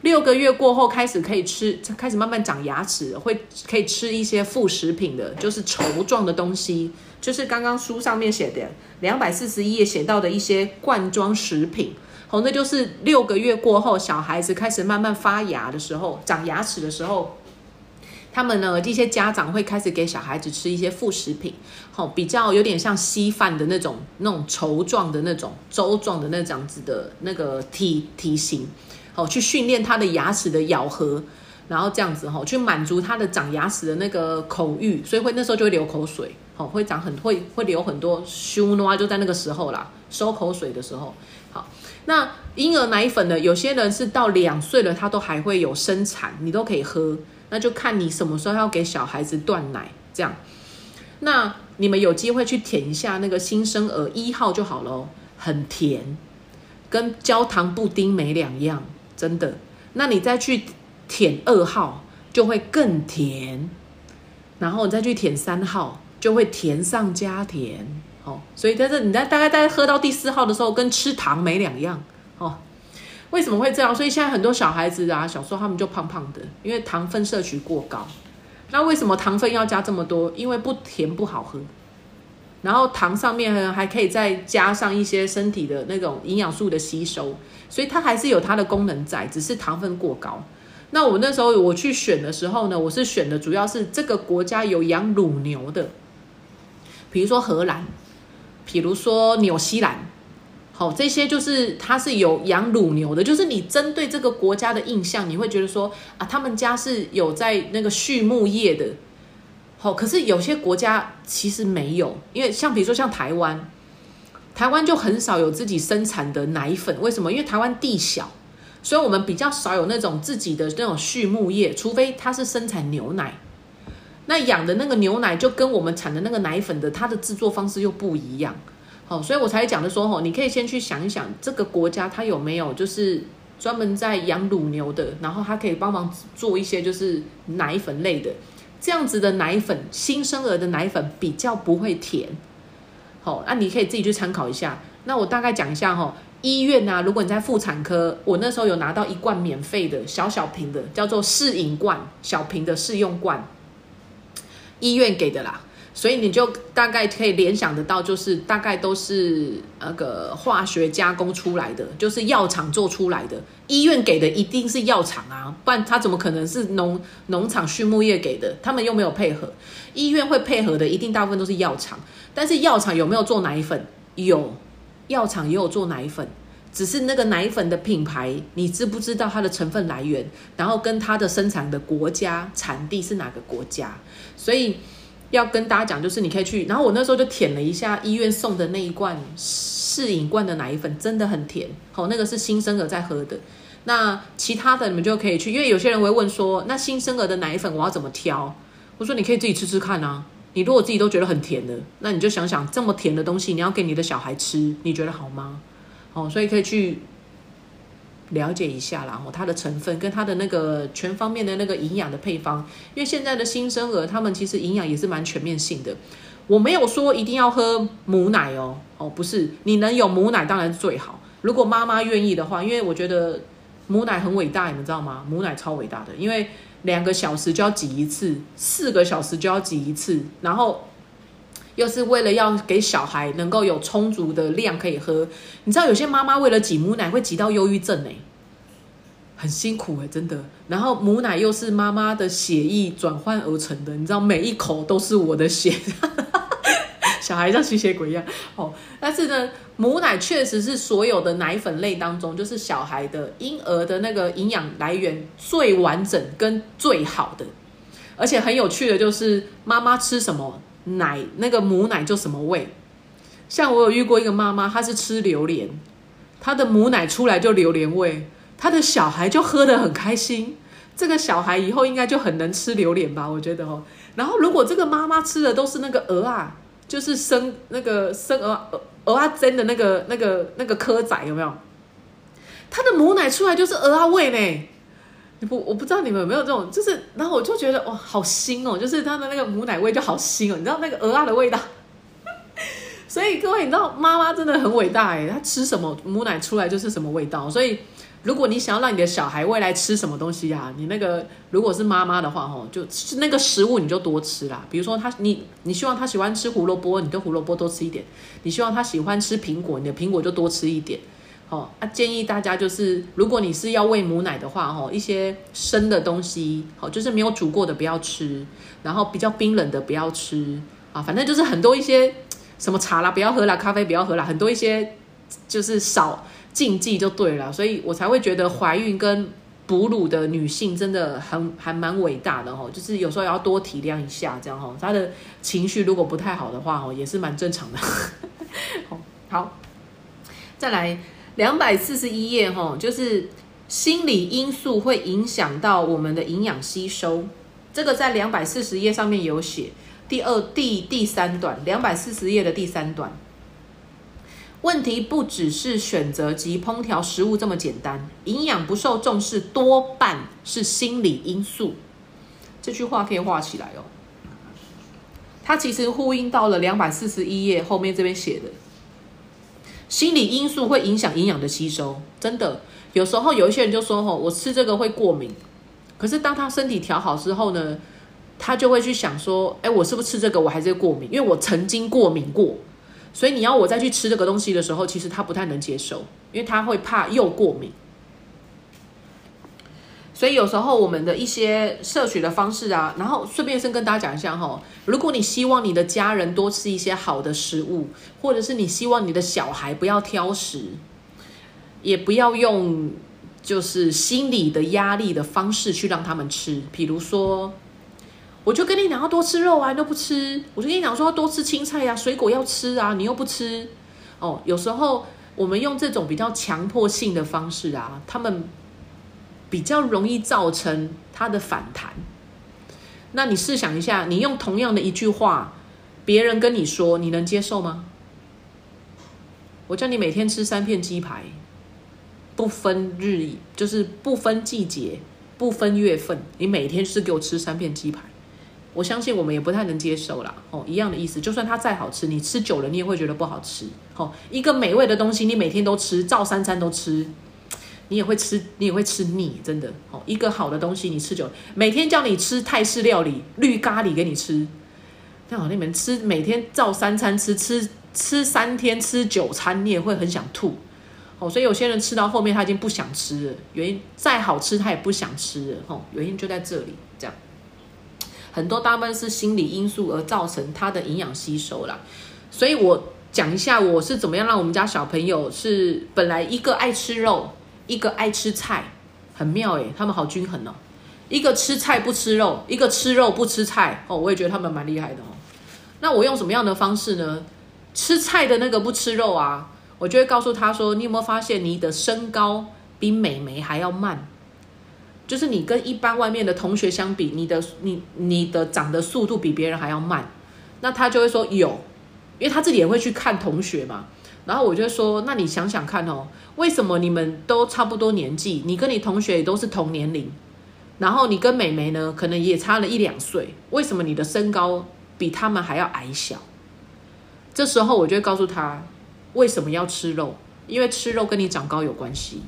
六个月过后开始可以吃，开始慢慢长牙齿，会可以吃一些副食品的，就是稠状的东西，就是刚刚书上面写的两百四十一页写到的一些罐装食品。哦，那就是六个月过后，小孩子开始慢慢发芽的时候，长牙齿的时候，他们呢，一些家长会开始给小孩子吃一些副食品，好，比较有点像稀饭的那种、那种稠状的那种粥状的那样子的那个体体型，好，去训练他的牙齿的咬合，然后这样子哈，去满足他的长牙齿的那个口欲，所以会那时候就会流口水，好，会长很会会流很多胸啊，就在那个时候啦，收口水的时候。那婴儿奶粉呢？有些人是到两岁了，他都还会有生产，你都可以喝。那就看你什么时候要给小孩子断奶，这样。那你们有机会去舔一下那个新生儿一号就好了，很甜，跟焦糖布丁没两样，真的。那你再去舔二号，就会更甜。然后你再去舔三号，就会甜上加甜。所以在这，你在大概在喝到第四号的时候，跟吃糖没两样哦。为什么会这样？所以现在很多小孩子啊，小时候他们就胖胖的，因为糖分摄取过高。那为什么糖分要加这么多？因为不甜不好喝。然后糖上面呢，还可以再加上一些身体的那种营养素的吸收，所以它还是有它的功能在，只是糖分过高。那我那时候我去选的时候呢，我是选的主要是这个国家有养乳牛的，比如说荷兰。比如说纽西兰，好，这些就是它是有养乳牛的，就是你针对这个国家的印象，你会觉得说啊，他们家是有在那个畜牧业的，好，可是有些国家其实没有，因为像比如说像台湾，台湾就很少有自己生产的奶粉，为什么？因为台湾地小，所以我们比较少有那种自己的那种畜牧业，除非它是生产牛奶。那养的那个牛奶就跟我们产的那个奶粉的，它的制作方式又不一样，好，所以我才讲的说，吼，你可以先去想一想，这个国家它有没有就是专门在养乳牛的，然后它可以帮忙做一些就是奶粉类的，这样子的奶粉，新生儿的奶粉比较不会甜，好，那你可以自己去参考一下。那我大概讲一下，哈，医院啊，如果你在妇产科，我那时候有拿到一罐免费的小小瓶的，叫做试饮罐，小瓶的试用罐。医院给的啦，所以你就大概可以联想得到，就是大概都是那个化学加工出来的，就是药厂做出来的。医院给的一定是药厂啊，不然他怎么可能是农农场畜牧业给的？他们又没有配合，医院会配合的，一定大部分都是药厂。但是药厂有没有做奶粉？有，药厂也有做奶粉，只是那个奶粉的品牌，你知不知道它的成分来源？然后跟它的生产的国家产地是哪个国家？所以要跟大家讲，就是你可以去，然后我那时候就舔了一下医院送的那一罐试饮罐的奶粉，真的很甜。好，那个是新生儿在喝的。那其他的你们就可以去，因为有些人会问说，那新生儿的奶粉我要怎么挑？我说你可以自己吃吃看啊。你如果自己都觉得很甜的，那你就想想这么甜的东西，你要给你的小孩吃，你觉得好吗？哦，所以可以去。了解一下然后它的成分跟它的那个全方面的那个营养的配方，因为现在的新生儿他们其实营养也是蛮全面性的。我没有说一定要喝母奶哦，哦不是，你能有母奶当然是最好。如果妈妈愿意的话，因为我觉得母奶很伟大，你们知道吗？母奶超伟大的，因为两个小时就要挤一次，四个小时就要挤一次，然后又是为了要给小孩能够有充足的量可以喝。你知道有些妈妈为了挤母奶会挤到忧郁症哎，很辛苦哎，真的。然后母奶又是妈妈的血液转换而成的，你知道每一口都是我的血。小孩像吸血鬼一样哦，但是呢，母奶确实是所有的奶粉类当中，就是小孩的婴儿的那个营养来源最完整跟最好的，而且很有趣的就是，妈妈吃什么奶，那个母奶就什么味。像我有遇过一个妈妈，她是吃榴莲，她的母奶出来就榴莲味，她的小孩就喝得很开心，这个小孩以后应该就很能吃榴莲吧，我觉得哦。然后如果这个妈妈吃的都是那个鹅啊。就是生那个生鹅鹅鹅啊蒸的那个那个那个蚵仔有没有？它的母奶出来就是鹅啊味呢。不我不知道你们有没有这种，就是然后我就觉得哇好腥哦，就是它的那个母奶味就好腥哦，你知道那个鹅啊的味道。所以各位你知道妈妈真的很伟大哎，她吃什么母奶出来就是什么味道，所以。如果你想要让你的小孩未来吃什么东西呀，你那个如果是妈妈的话，吼，就那个食物你就多吃啦。比如说他，你你希望他喜欢吃胡萝卜，你就胡萝卜多吃一点；你希望他喜欢吃苹果，你的苹果就多吃一点。哦，啊，建议大家就是，如果你是要喂母奶的话，吼，一些生的东西，哦，就是没有煮过的不要吃，然后比较冰冷的不要吃啊，反正就是很多一些什么茶啦不要喝啦，咖啡不要喝啦，很多一些就是少。禁忌就对了，所以我才会觉得怀孕跟哺乳的女性真的很还蛮伟大的哦，就是有时候要多体谅一下，这样哦，她的情绪如果不太好的话哦，也是蛮正常的。好，再来两百四十一页哈，就是心理因素会影响到我们的营养吸收，这个在两百四十页上面有写，第二第第三段，两百四十页的第三段。问题不只是选择及烹调食物这么简单，营养不受重视多半是心理因素。这句话可以画起来哦。它其实呼应到了两百四十一页后面这边写的，心理因素会影响营养的吸收。真的，有时候有一些人就说：“吼，我吃这个会过敏。”可是当他身体调好之后呢，他就会去想说：“哎，我是不是吃这个我还是过敏？因为我曾经过敏过。”所以你要我再去吃这个东西的时候，其实他不太能接受，因为他会怕又过敏。所以有时候我们的一些摄取的方式啊，然后顺便先跟大家讲一下哈，如果你希望你的家人多吃一些好的食物，或者是你希望你的小孩不要挑食，也不要用就是心理的压力的方式去让他们吃，比如说。我就跟你讲要多吃肉啊，你都不吃。我就跟你讲说要多吃青菜呀，水果要吃啊，你又不吃。哦，有时候我们用这种比较强迫性的方式啊，他们比较容易造成它的反弹。那你试想一下，你用同样的一句话，别人跟你说，你能接受吗？我叫你每天吃三片鸡排，不分日，就是不分季节，不分月份，你每天是给我吃三片鸡排。我相信我们也不太能接受啦。哦，一样的意思，就算它再好吃，你吃久了你也会觉得不好吃。哦，一个美味的东西，你每天都吃，照三餐都吃，你也会吃，你也会吃腻，真的。哦，一个好的东西你吃久，每天叫你吃泰式料理、绿咖喱给你吃，那好，你们吃每天照三餐吃，吃吃三天吃九餐，你也会很想吐。哦，所以有些人吃到后面他已经不想吃了，原因再好吃他也不想吃了。哦，原因就在这里，这样。很多大部分是心理因素而造成他的营养吸收啦，所以我讲一下我是怎么样让我们家小朋友是本来一个爱吃肉，一个爱吃菜，很妙诶，他们好均衡哦。一个吃菜不吃肉，一个吃肉不吃菜哦，我也觉得他们蛮厉害的哦。那我用什么样的方式呢？吃菜的那个不吃肉啊，我就会告诉他说：你有没有发现你的身高比美眉还要慢？就是你跟一般外面的同学相比，你的你你的长的速度比别人还要慢，那他就会说有，因为他自己也会去看同学嘛。然后我就说，那你想想看哦，为什么你们都差不多年纪，你跟你同学也都是同年龄，然后你跟美眉呢，可能也差了一两岁，为什么你的身高比他们还要矮小？这时候我就会告诉他，为什么要吃肉？因为吃肉跟你长高有关系。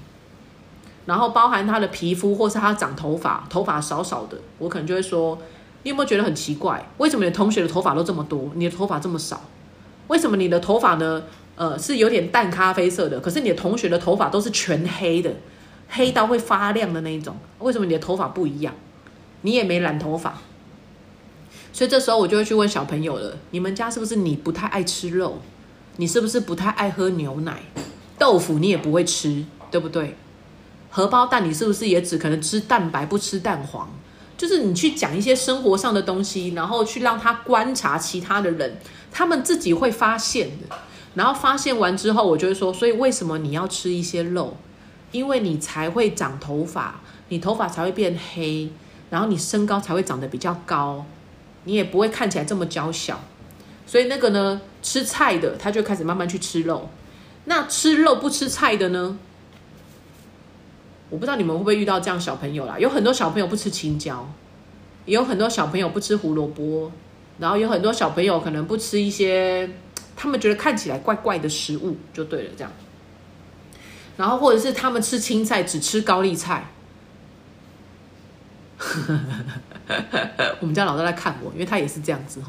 然后包含他的皮肤，或是他长头发，头发少少的，我可能就会说，你有没有觉得很奇怪？为什么你的同学的头发都这么多，你的头发这么少？为什么你的头发呢？呃，是有点淡咖啡色的，可是你的同学的头发都是全黑的，黑到会发亮的那一种。为什么你的头发不一样？你也没染头发，所以这时候我就会去问小朋友了：你们家是不是你不太爱吃肉？你是不是不太爱喝牛奶？豆腐你也不会吃，对不对？荷包蛋你是不是也只可能吃蛋白不吃蛋黄？就是你去讲一些生活上的东西，然后去让他观察其他的人，他们自己会发现的。然后发现完之后，我就会说，所以为什么你要吃一些肉？因为你才会长头发，你头发才会变黑，然后你身高才会长得比较高，你也不会看起来这么娇小。所以那个呢，吃菜的他就开始慢慢去吃肉。那吃肉不吃菜的呢？我不知道你们会不会遇到这样小朋友啦。有很多小朋友不吃青椒，也有很多小朋友不吃胡萝卜，然后有很多小朋友可能不吃一些。他们觉得看起来怪怪的食物就对了，这样。然后或者是他们吃青菜只吃高丽菜。我们家老大在看我，因为他也是这样子哈。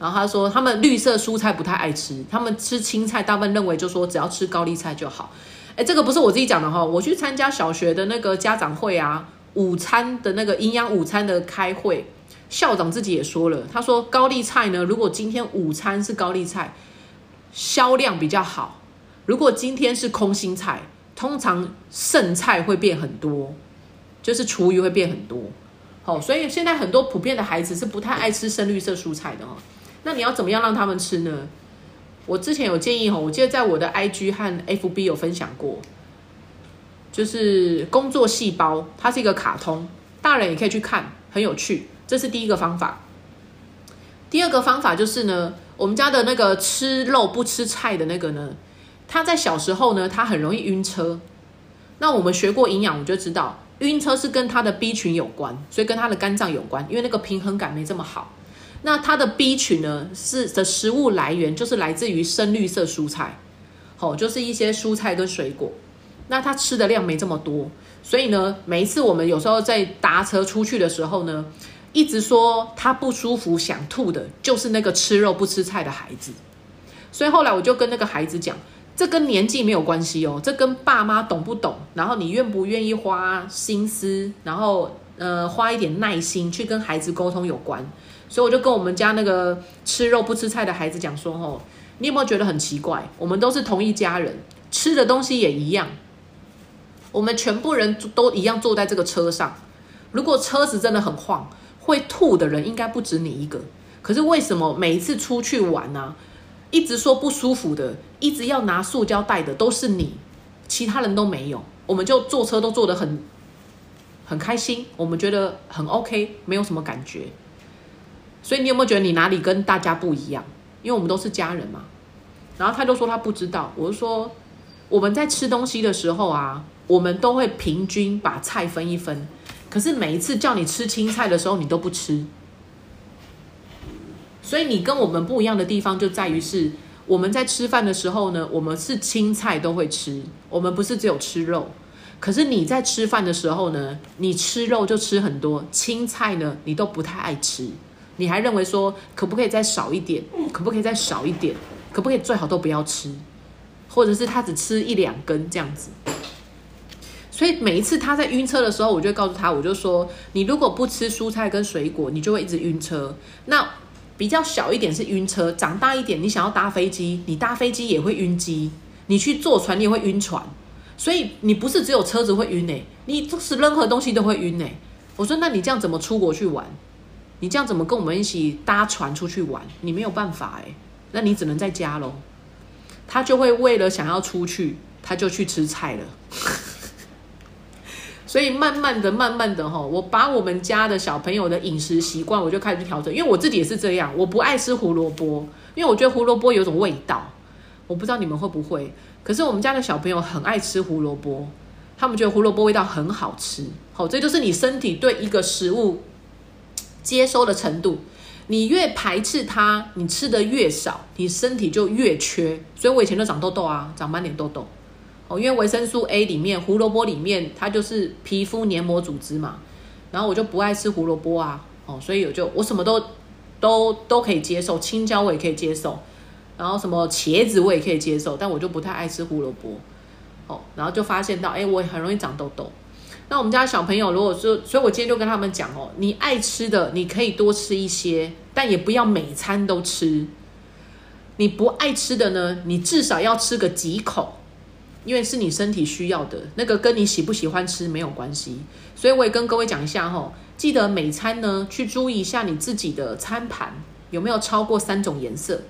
然后他说他们绿色蔬菜不太爱吃，他们吃青菜大部分认为就说只要吃高丽菜就好。哎，这个不是我自己讲的哈，我去参加小学的那个家长会啊，午餐的那个营养午餐的开会，校长自己也说了，他说高丽菜呢，如果今天午餐是高丽菜。销量比较好。如果今天是空心菜，通常剩菜会变很多，就是厨余会变很多。好，所以现在很多普遍的孩子是不太爱吃深绿色蔬菜的哦。那你要怎么样让他们吃呢？我之前有建议哈，我记得在我的 IG 和 FB 有分享过，就是工作细胞，它是一个卡通，大人也可以去看，很有趣。这是第一个方法。第二个方法就是呢。我们家的那个吃肉不吃菜的那个呢，他在小时候呢，他很容易晕车。那我们学过营养，我就知道晕车是跟他的 B 群有关，所以跟他的肝脏有关，因为那个平衡感没这么好。那他的 B 群呢，是的食物来源就是来自于深绿色蔬菜，好，就是一些蔬菜跟水果。那他吃的量没这么多，所以呢，每一次我们有时候在搭车出去的时候呢。一直说他不舒服想吐的，就是那个吃肉不吃菜的孩子。所以后来我就跟那个孩子讲，这跟年纪没有关系哦，这跟爸妈懂不懂，然后你愿不愿意花心思，然后呃花一点耐心去跟孩子沟通有关。所以我就跟我们家那个吃肉不吃菜的孩子讲说，哦，你有没有觉得很奇怪？我们都是同一家人，吃的东西也一样，我们全部人都一样坐在这个车上，如果车子真的很晃。会吐的人应该不止你一个，可是为什么每一次出去玩呢，一直说不舒服的，一直要拿塑胶袋的都是你，其他人都没有，我们就坐车都坐得很很开心，我们觉得很 OK，没有什么感觉。所以你有没有觉得你哪里跟大家不一样？因为我们都是家人嘛。然后他就说他不知道，我就说我们在吃东西的时候啊，我们都会平均把菜分一分。可是每一次叫你吃青菜的时候，你都不吃，所以你跟我们不一样的地方就在于是，我们在吃饭的时候呢，我们是青菜都会吃，我们不是只有吃肉。可是你在吃饭的时候呢，你吃肉就吃很多，青菜呢你都不太爱吃，你还认为说可不可以再少一点，可不可以再少一点，可不可以最好都不要吃，或者是他只吃一两根这样子。所以每一次他在晕车的时候，我就告诉他，我就说，你如果不吃蔬菜跟水果，你就会一直晕车。那比较小一点是晕车，长大一点，你想要搭飞机，你搭飞机也会晕机，你去坐船你也会晕船。所以你不是只有车子会晕诶，你就是任何东西都会晕诶。我说，那你这样怎么出国去玩？你这样怎么跟我们一起搭船出去玩？你没有办法诶，那你只能在家喽。他就会为了想要出去，他就去吃菜了。所以慢慢的、慢慢的哈，我把我们家的小朋友的饮食习惯，我就开始去调整。因为我自己也是这样，我不爱吃胡萝卜，因为我觉得胡萝卜有种味道。我不知道你们会不会，可是我们家的小朋友很爱吃胡萝卜，他们觉得胡萝卜味道很好吃。好，这就是你身体对一个食物接收的程度。你越排斥它，你吃的越少，你身体就越缺。所以我以前都长痘痘啊，长满脸痘痘。哦，因为维生素 A 里面，胡萝卜里面它就是皮肤黏膜组织嘛，然后我就不爱吃胡萝卜啊，哦，所以我就我什么都都都可以接受，青椒我也可以接受，然后什么茄子我也可以接受，但我就不太爱吃胡萝卜，哦，然后就发现到，哎，我也很容易长痘痘。那我们家小朋友如果说，所以我今天就跟他们讲哦，你爱吃的你可以多吃一些，但也不要每餐都吃。你不爱吃的呢，你至少要吃个几口，因为是你身体需要的，那个跟你喜不喜欢吃没有关系。所以我也跟各位讲一下哈，记得每餐呢去注意一下你自己的餐盘有没有超过三种颜色，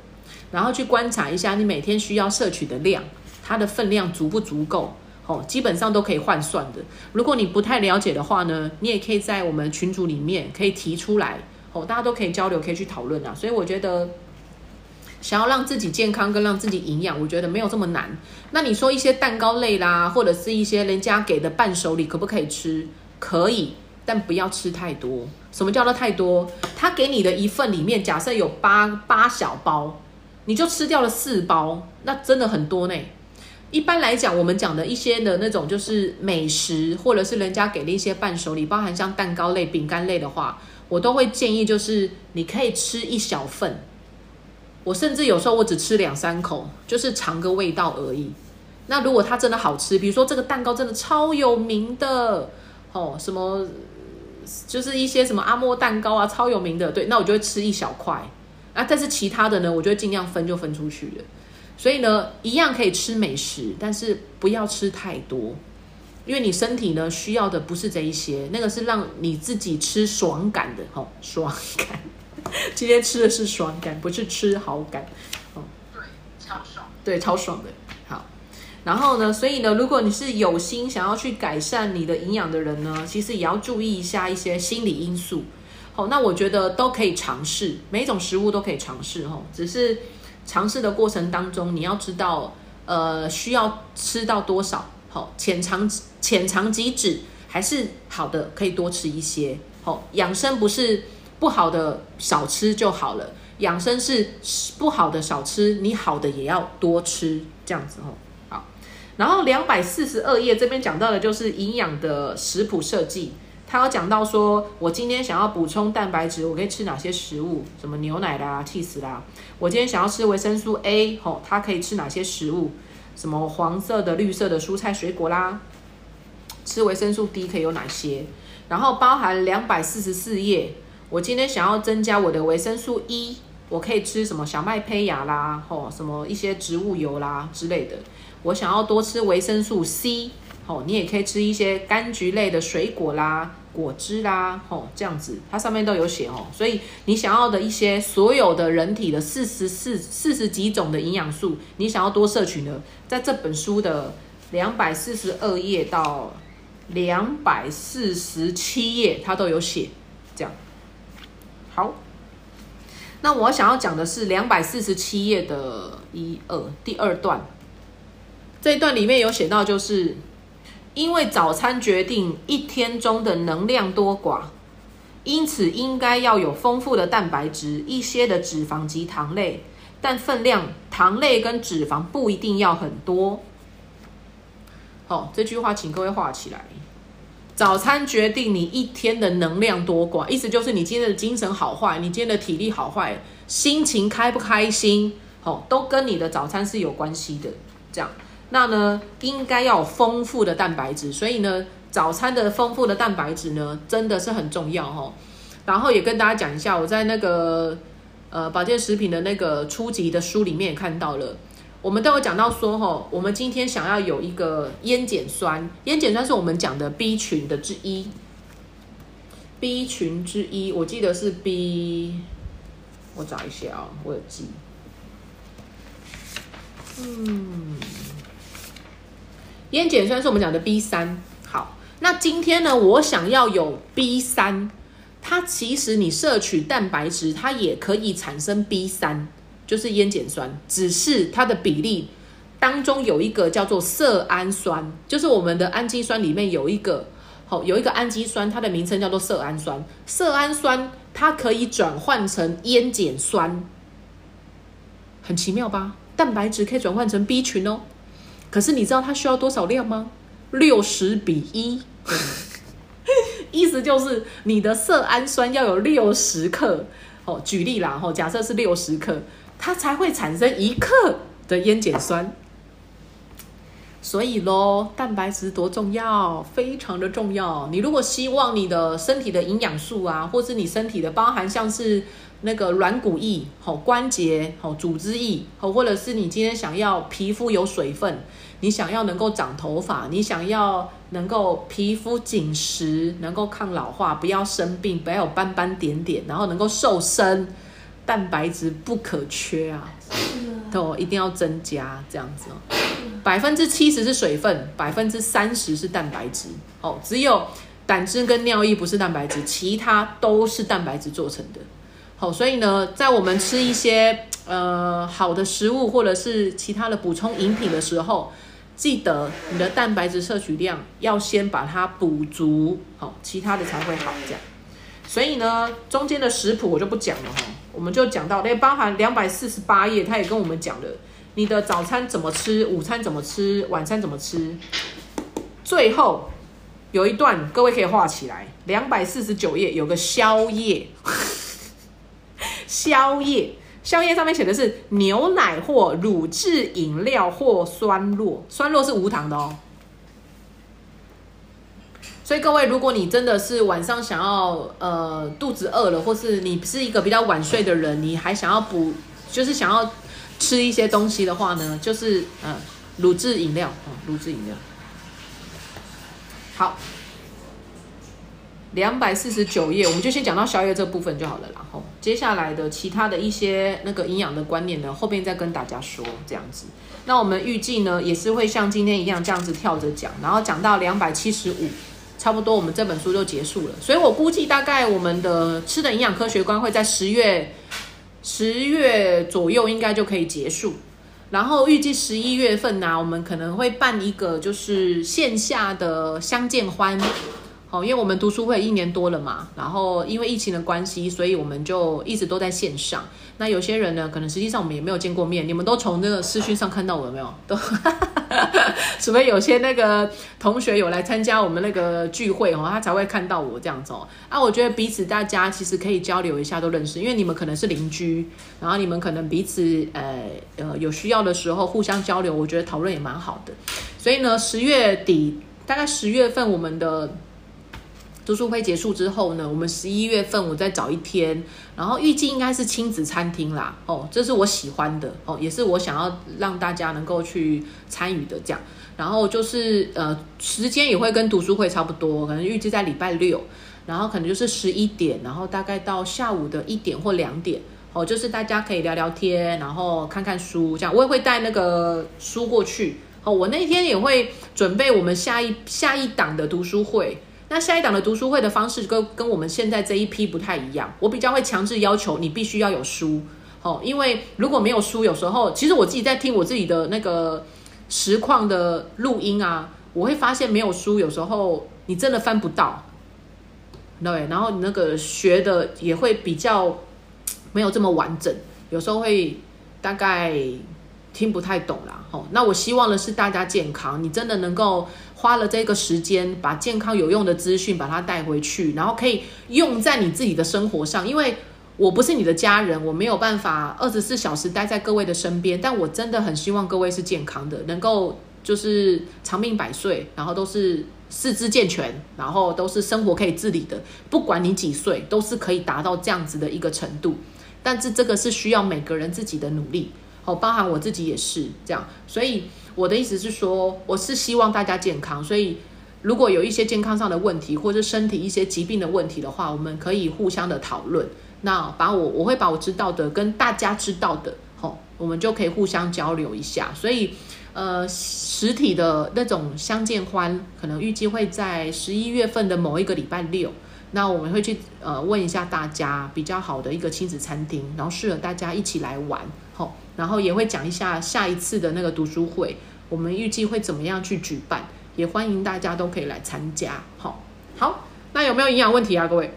然后去观察一下你每天需要摄取的量，它的分量足不足够。哦，基本上都可以换算的。如果你不太了解的话呢，你也可以在我们群组里面可以提出来，哦，大家都可以交流，可以去讨论啊。所以我觉得，想要让自己健康跟让自己营养，我觉得没有这么难。那你说一些蛋糕类啦，或者是一些人家给的伴手礼，可不可以吃？可以，但不要吃太多。什么叫做太多？他给你的一份里面，假设有八八小包，你就吃掉了四包，那真的很多呢。一般来讲，我们讲的一些的那种就是美食，或者是人家给的一些伴手礼，包含像蛋糕类、饼干类的话，我都会建议就是你可以吃一小份。我甚至有时候我只吃两三口，就是尝个味道而已。那如果它真的好吃，比如说这个蛋糕真的超有名的哦，什么就是一些什么阿莫蛋糕啊，超有名的，对，那我就会吃一小块。啊，但是其他的呢，我就会尽量分就分出去了。所以呢，一样可以吃美食，但是不要吃太多，因为你身体呢需要的不是这一些，那个是让你自己吃爽感的，吼，爽感。今天吃的是爽感，不是吃好感，哦，对，超爽，对，超爽的。好，然后呢，所以呢，如果你是有心想要去改善你的营养的人呢，其实也要注意一下一些心理因素。好，那我觉得都可以尝试，每一种食物都可以尝试，吼，只是。尝试的过程当中，你要知道，呃，需要吃到多少？好，浅尝浅尝即止，还是好的，可以多吃一些。好，养生不是不好的少吃就好了，养生是不好的少吃，你好的也要多吃，这样子哦。好，然后两百四十二页这边讲到的就是营养的食谱设计。他有讲到说，我今天想要补充蛋白质，我可以吃哪些食物？什么牛奶啦、cheese 啦。我今天想要吃维生素 A，吼，它可以吃哪些食物？什么黄色的、绿色的蔬菜水果啦。吃维生素 D 可以有哪些？然后包含两百四十四页，我今天想要增加我的维生素 E，我可以吃什么小麦胚芽啦，吼，什么一些植物油啦之类的。我想要多吃维生素 C。哦，你也可以吃一些柑橘类的水果啦、果汁啦，哦，这样子，它上面都有写哦。所以你想要的一些所有的人体的四十四四十几种的营养素，你想要多摄取呢，在这本书的两百四十二页到两百四十七页，它都有写。这样，好，那我想要讲的是两百四十七页的一二第二段，这一段里面有写到就是。因为早餐决定一天中的能量多寡，因此应该要有丰富的蛋白质、一些的脂肪及糖类，但分量糖类跟脂肪不一定要很多。好，这句话请各位画起来。早餐决定你一天的能量多寡，意思就是你今天的精神好坏，你今天的体力好坏，心情开不开心，好，都跟你的早餐是有关系的。这样。那呢，应该要有丰富的蛋白质，所以呢，早餐的丰富的蛋白质呢，真的是很重要哈。然后也跟大家讲一下，我在那个呃保健食品的那个初级的书里面也看到了，我们都有讲到说哈，我们今天想要有一个烟碱酸，烟碱酸是我们讲的 B 群的之一，B 群之一，我记得是 B，我找一下啊，我有记，嗯。烟碱酸是我们讲的 B 三，好，那今天呢，我想要有 B 三，它其实你摄取蛋白质，它也可以产生 B 三，就是烟碱酸，只是它的比例当中有一个叫做色氨酸，就是我们的氨基酸里面有一个，好，有一个氨基酸，它的名称叫做色氨酸，色氨酸它可以转换成烟碱酸，很奇妙吧？蛋白质可以转换成 B 群哦。可是你知道它需要多少量吗？六十比一，意思就是你的色氨酸要有六十克哦。举例啦，吼，假设是六十克，它才会产生一克的烟碱酸。所以咯，蛋白质多重要，非常的重要。你如果希望你的身体的营养素啊，或是你身体的包含像是那个软骨液、好关节、好组织液，好，或者是你今天想要皮肤有水分，你想要能够长头发，你想要能够皮肤紧实，能够抗老化，不要生病，不要有斑斑点点，然后能够瘦身，蛋白质不可缺啊，哦一定要增加这样子哦。百分之七十是水分，百分之三十是蛋白质。哦，只有胆汁跟尿液不是蛋白质，其他都是蛋白质做成的。好，所以呢，在我们吃一些呃好的食物或者是其他的补充饮品的时候，记得你的蛋白质摄取量要先把它补足，好，其他的才会好。这样，所以呢，中间的食谱我就不讲了哈，我们就讲到那包含两百四十八页，他也跟我们讲了。你的早餐怎么吃？午餐怎么吃？晚餐怎么吃？最后有一段，各位可以画起来。两百四十九页有个宵夜，宵夜，宵夜上面写的是牛奶或乳制饮料或酸酪，酸酪是无糖的哦。所以各位，如果你真的是晚上想要呃肚子饿了，或是你是一个比较晚睡的人，你还想要补，就是想要。吃一些东西的话呢，就是呃乳制饮料啊，乳制饮料。好，两百四十九页，我们就先讲到宵夜这部分就好了。然后接下来的其他的一些那个营养的观念呢，后边再跟大家说这样子。那我们预计呢，也是会像今天一样这样子跳着讲，然后讲到两百七十五，差不多我们这本书就结束了。所以我估计大概我们的吃的营养科学观会在十月。十月左右应该就可以结束，然后预计十一月份呢，我们可能会办一个就是线下的相见欢，好，因为我们读书会一年多了嘛，然后因为疫情的关系，所以我们就一直都在线上。那有些人呢，可能实际上我们也没有见过面，你们都从那个视讯上看到我没有？都，除非有些那个同学有来参加我们那个聚会哦，他才会看到我这样子哦。啊，我觉得彼此大家其实可以交流一下，都认识，因为你们可能是邻居，然后你们可能彼此呃呃有需要的时候互相交流，我觉得讨论也蛮好的。所以呢，十月底大概十月份我们的。读书会结束之后呢，我们十一月份我再找一天，然后预计应该是亲子餐厅啦。哦，这是我喜欢的哦，也是我想要让大家能够去参与的这样。然后就是呃，时间也会跟读书会差不多，可能预计在礼拜六，然后可能就是十一点，然后大概到下午的一点或两点。哦，就是大家可以聊聊天，然后看看书这样。我也会带那个书过去。哦，我那天也会准备我们下一下一档的读书会。那下一档的读书会的方式跟跟我们现在这一批不太一样，我比较会强制要求你必须要有书，哦，因为如果没有书，有时候其实我自己在听我自己的那个实况的录音啊，我会发现没有书，有时候你真的翻不到，对，然后你那个学的也会比较没有这么完整，有时候会大概听不太懂啦，哦，那我希望的是大家健康，你真的能够。花了这个时间，把健康有用的资讯把它带回去，然后可以用在你自己的生活上。因为我不是你的家人，我没有办法二十四小时待在各位的身边，但我真的很希望各位是健康的，能够就是长命百岁，然后都是四肢健全，然后都是生活可以自理的。不管你几岁，都是可以达到这样子的一个程度。但是这个是需要每个人自己的努力，哦，包含我自己也是这样，所以。我的意思是说，我是希望大家健康，所以如果有一些健康上的问题，或者身体一些疾病的问题的话，我们可以互相的讨论。那把我我会把我知道的跟大家知道的，吼，我们就可以互相交流一下。所以，呃，实体的那种相见欢，可能预计会在十一月份的某一个礼拜六。那我们会去呃问一下大家比较好的一个亲子餐厅，然后适合大家一起来玩，然后也会讲一下下一次的那个读书会，我们预计会怎么样去举办，也欢迎大家都可以来参加。好，好，那有没有营养问题啊，各位？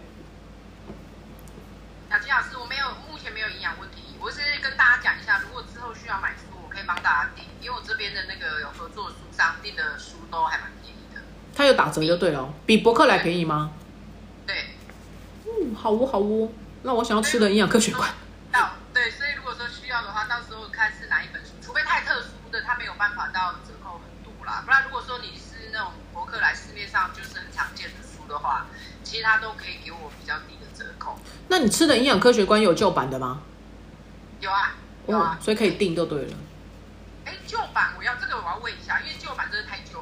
雅琪老师，我没有，目前没有营养问题。我是跟大家讲一下，如果之后需要买书，我可以帮大家订，因为我这边的那个有合作书商订的书都还蛮便宜的。它有打折就对了，比博客来便宜吗对？好哦，好哦。那我想要吃的营养科学馆。到对，所以如果说需要的话，到时候看是哪一本书，除非太特殊的，它没有办法到折扣很多啦。不然如果说你是那种博客来市面上就是很常见的书的话，其实它都可以给我比较低的折扣。那你吃的营养科学观有旧版的吗？有啊，有啊，所以可以订就对了。哎，旧版我要这个我要问一下，因为旧版真的太旧。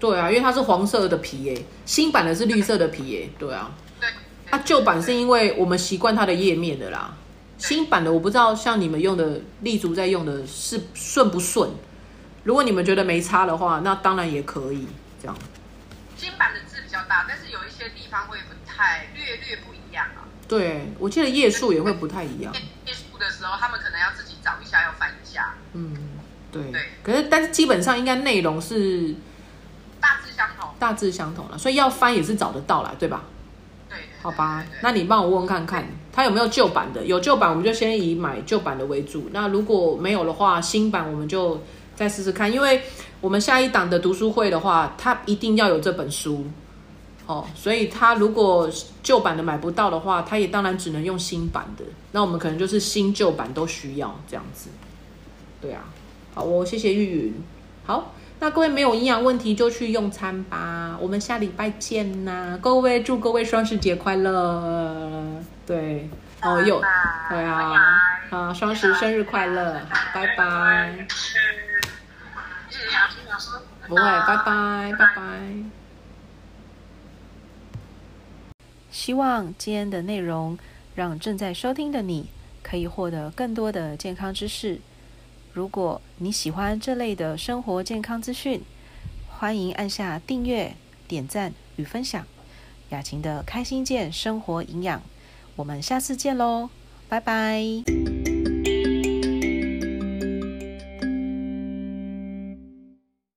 对啊，因为它是黄色的皮耶，新版的是绿色的皮耶，对啊。对。它旧版是因为我们习惯它的页面的啦，新版的我不知道像你们用的立足在用的是顺不顺。如果你们觉得没差的话，那当然也可以这样。新版的字比较大，但是有一些地方会不太略略不一样啊。对，我记得页数也会不太一样。页数的时候，他们可能要自己找一下，要翻一下。嗯，对。对。可是，但是基本上应该内容是大致相同，大致相同了，所以要翻也是找得到啦，对吧？对。好吧，那你帮我问问看看，他有没有旧版的？有旧版，我们就先以买旧版的为主。那如果没有的话，新版我们就再试试看。因为我们下一档的读书会的话，它一定要有这本书。哦，所以他如果旧版的买不到的话，他也当然只能用新版的。那我们可能就是新旧版都需要这样子。对啊，好，我谢谢玉云。好，那各位没有营养问题就去用餐吧。我们下礼拜见呐！各位祝各位双十节快乐。对，哦有，对啊，啊双十生日快乐，拜拜。不会，拜拜，拜拜。希望今天的内容让正在收听的你可以获得更多的健康知识。如果你喜欢这类的生活健康资讯，欢迎按下订阅、点赞与分享。雅琴的开心健生活营养，我们下次见喽，拜拜。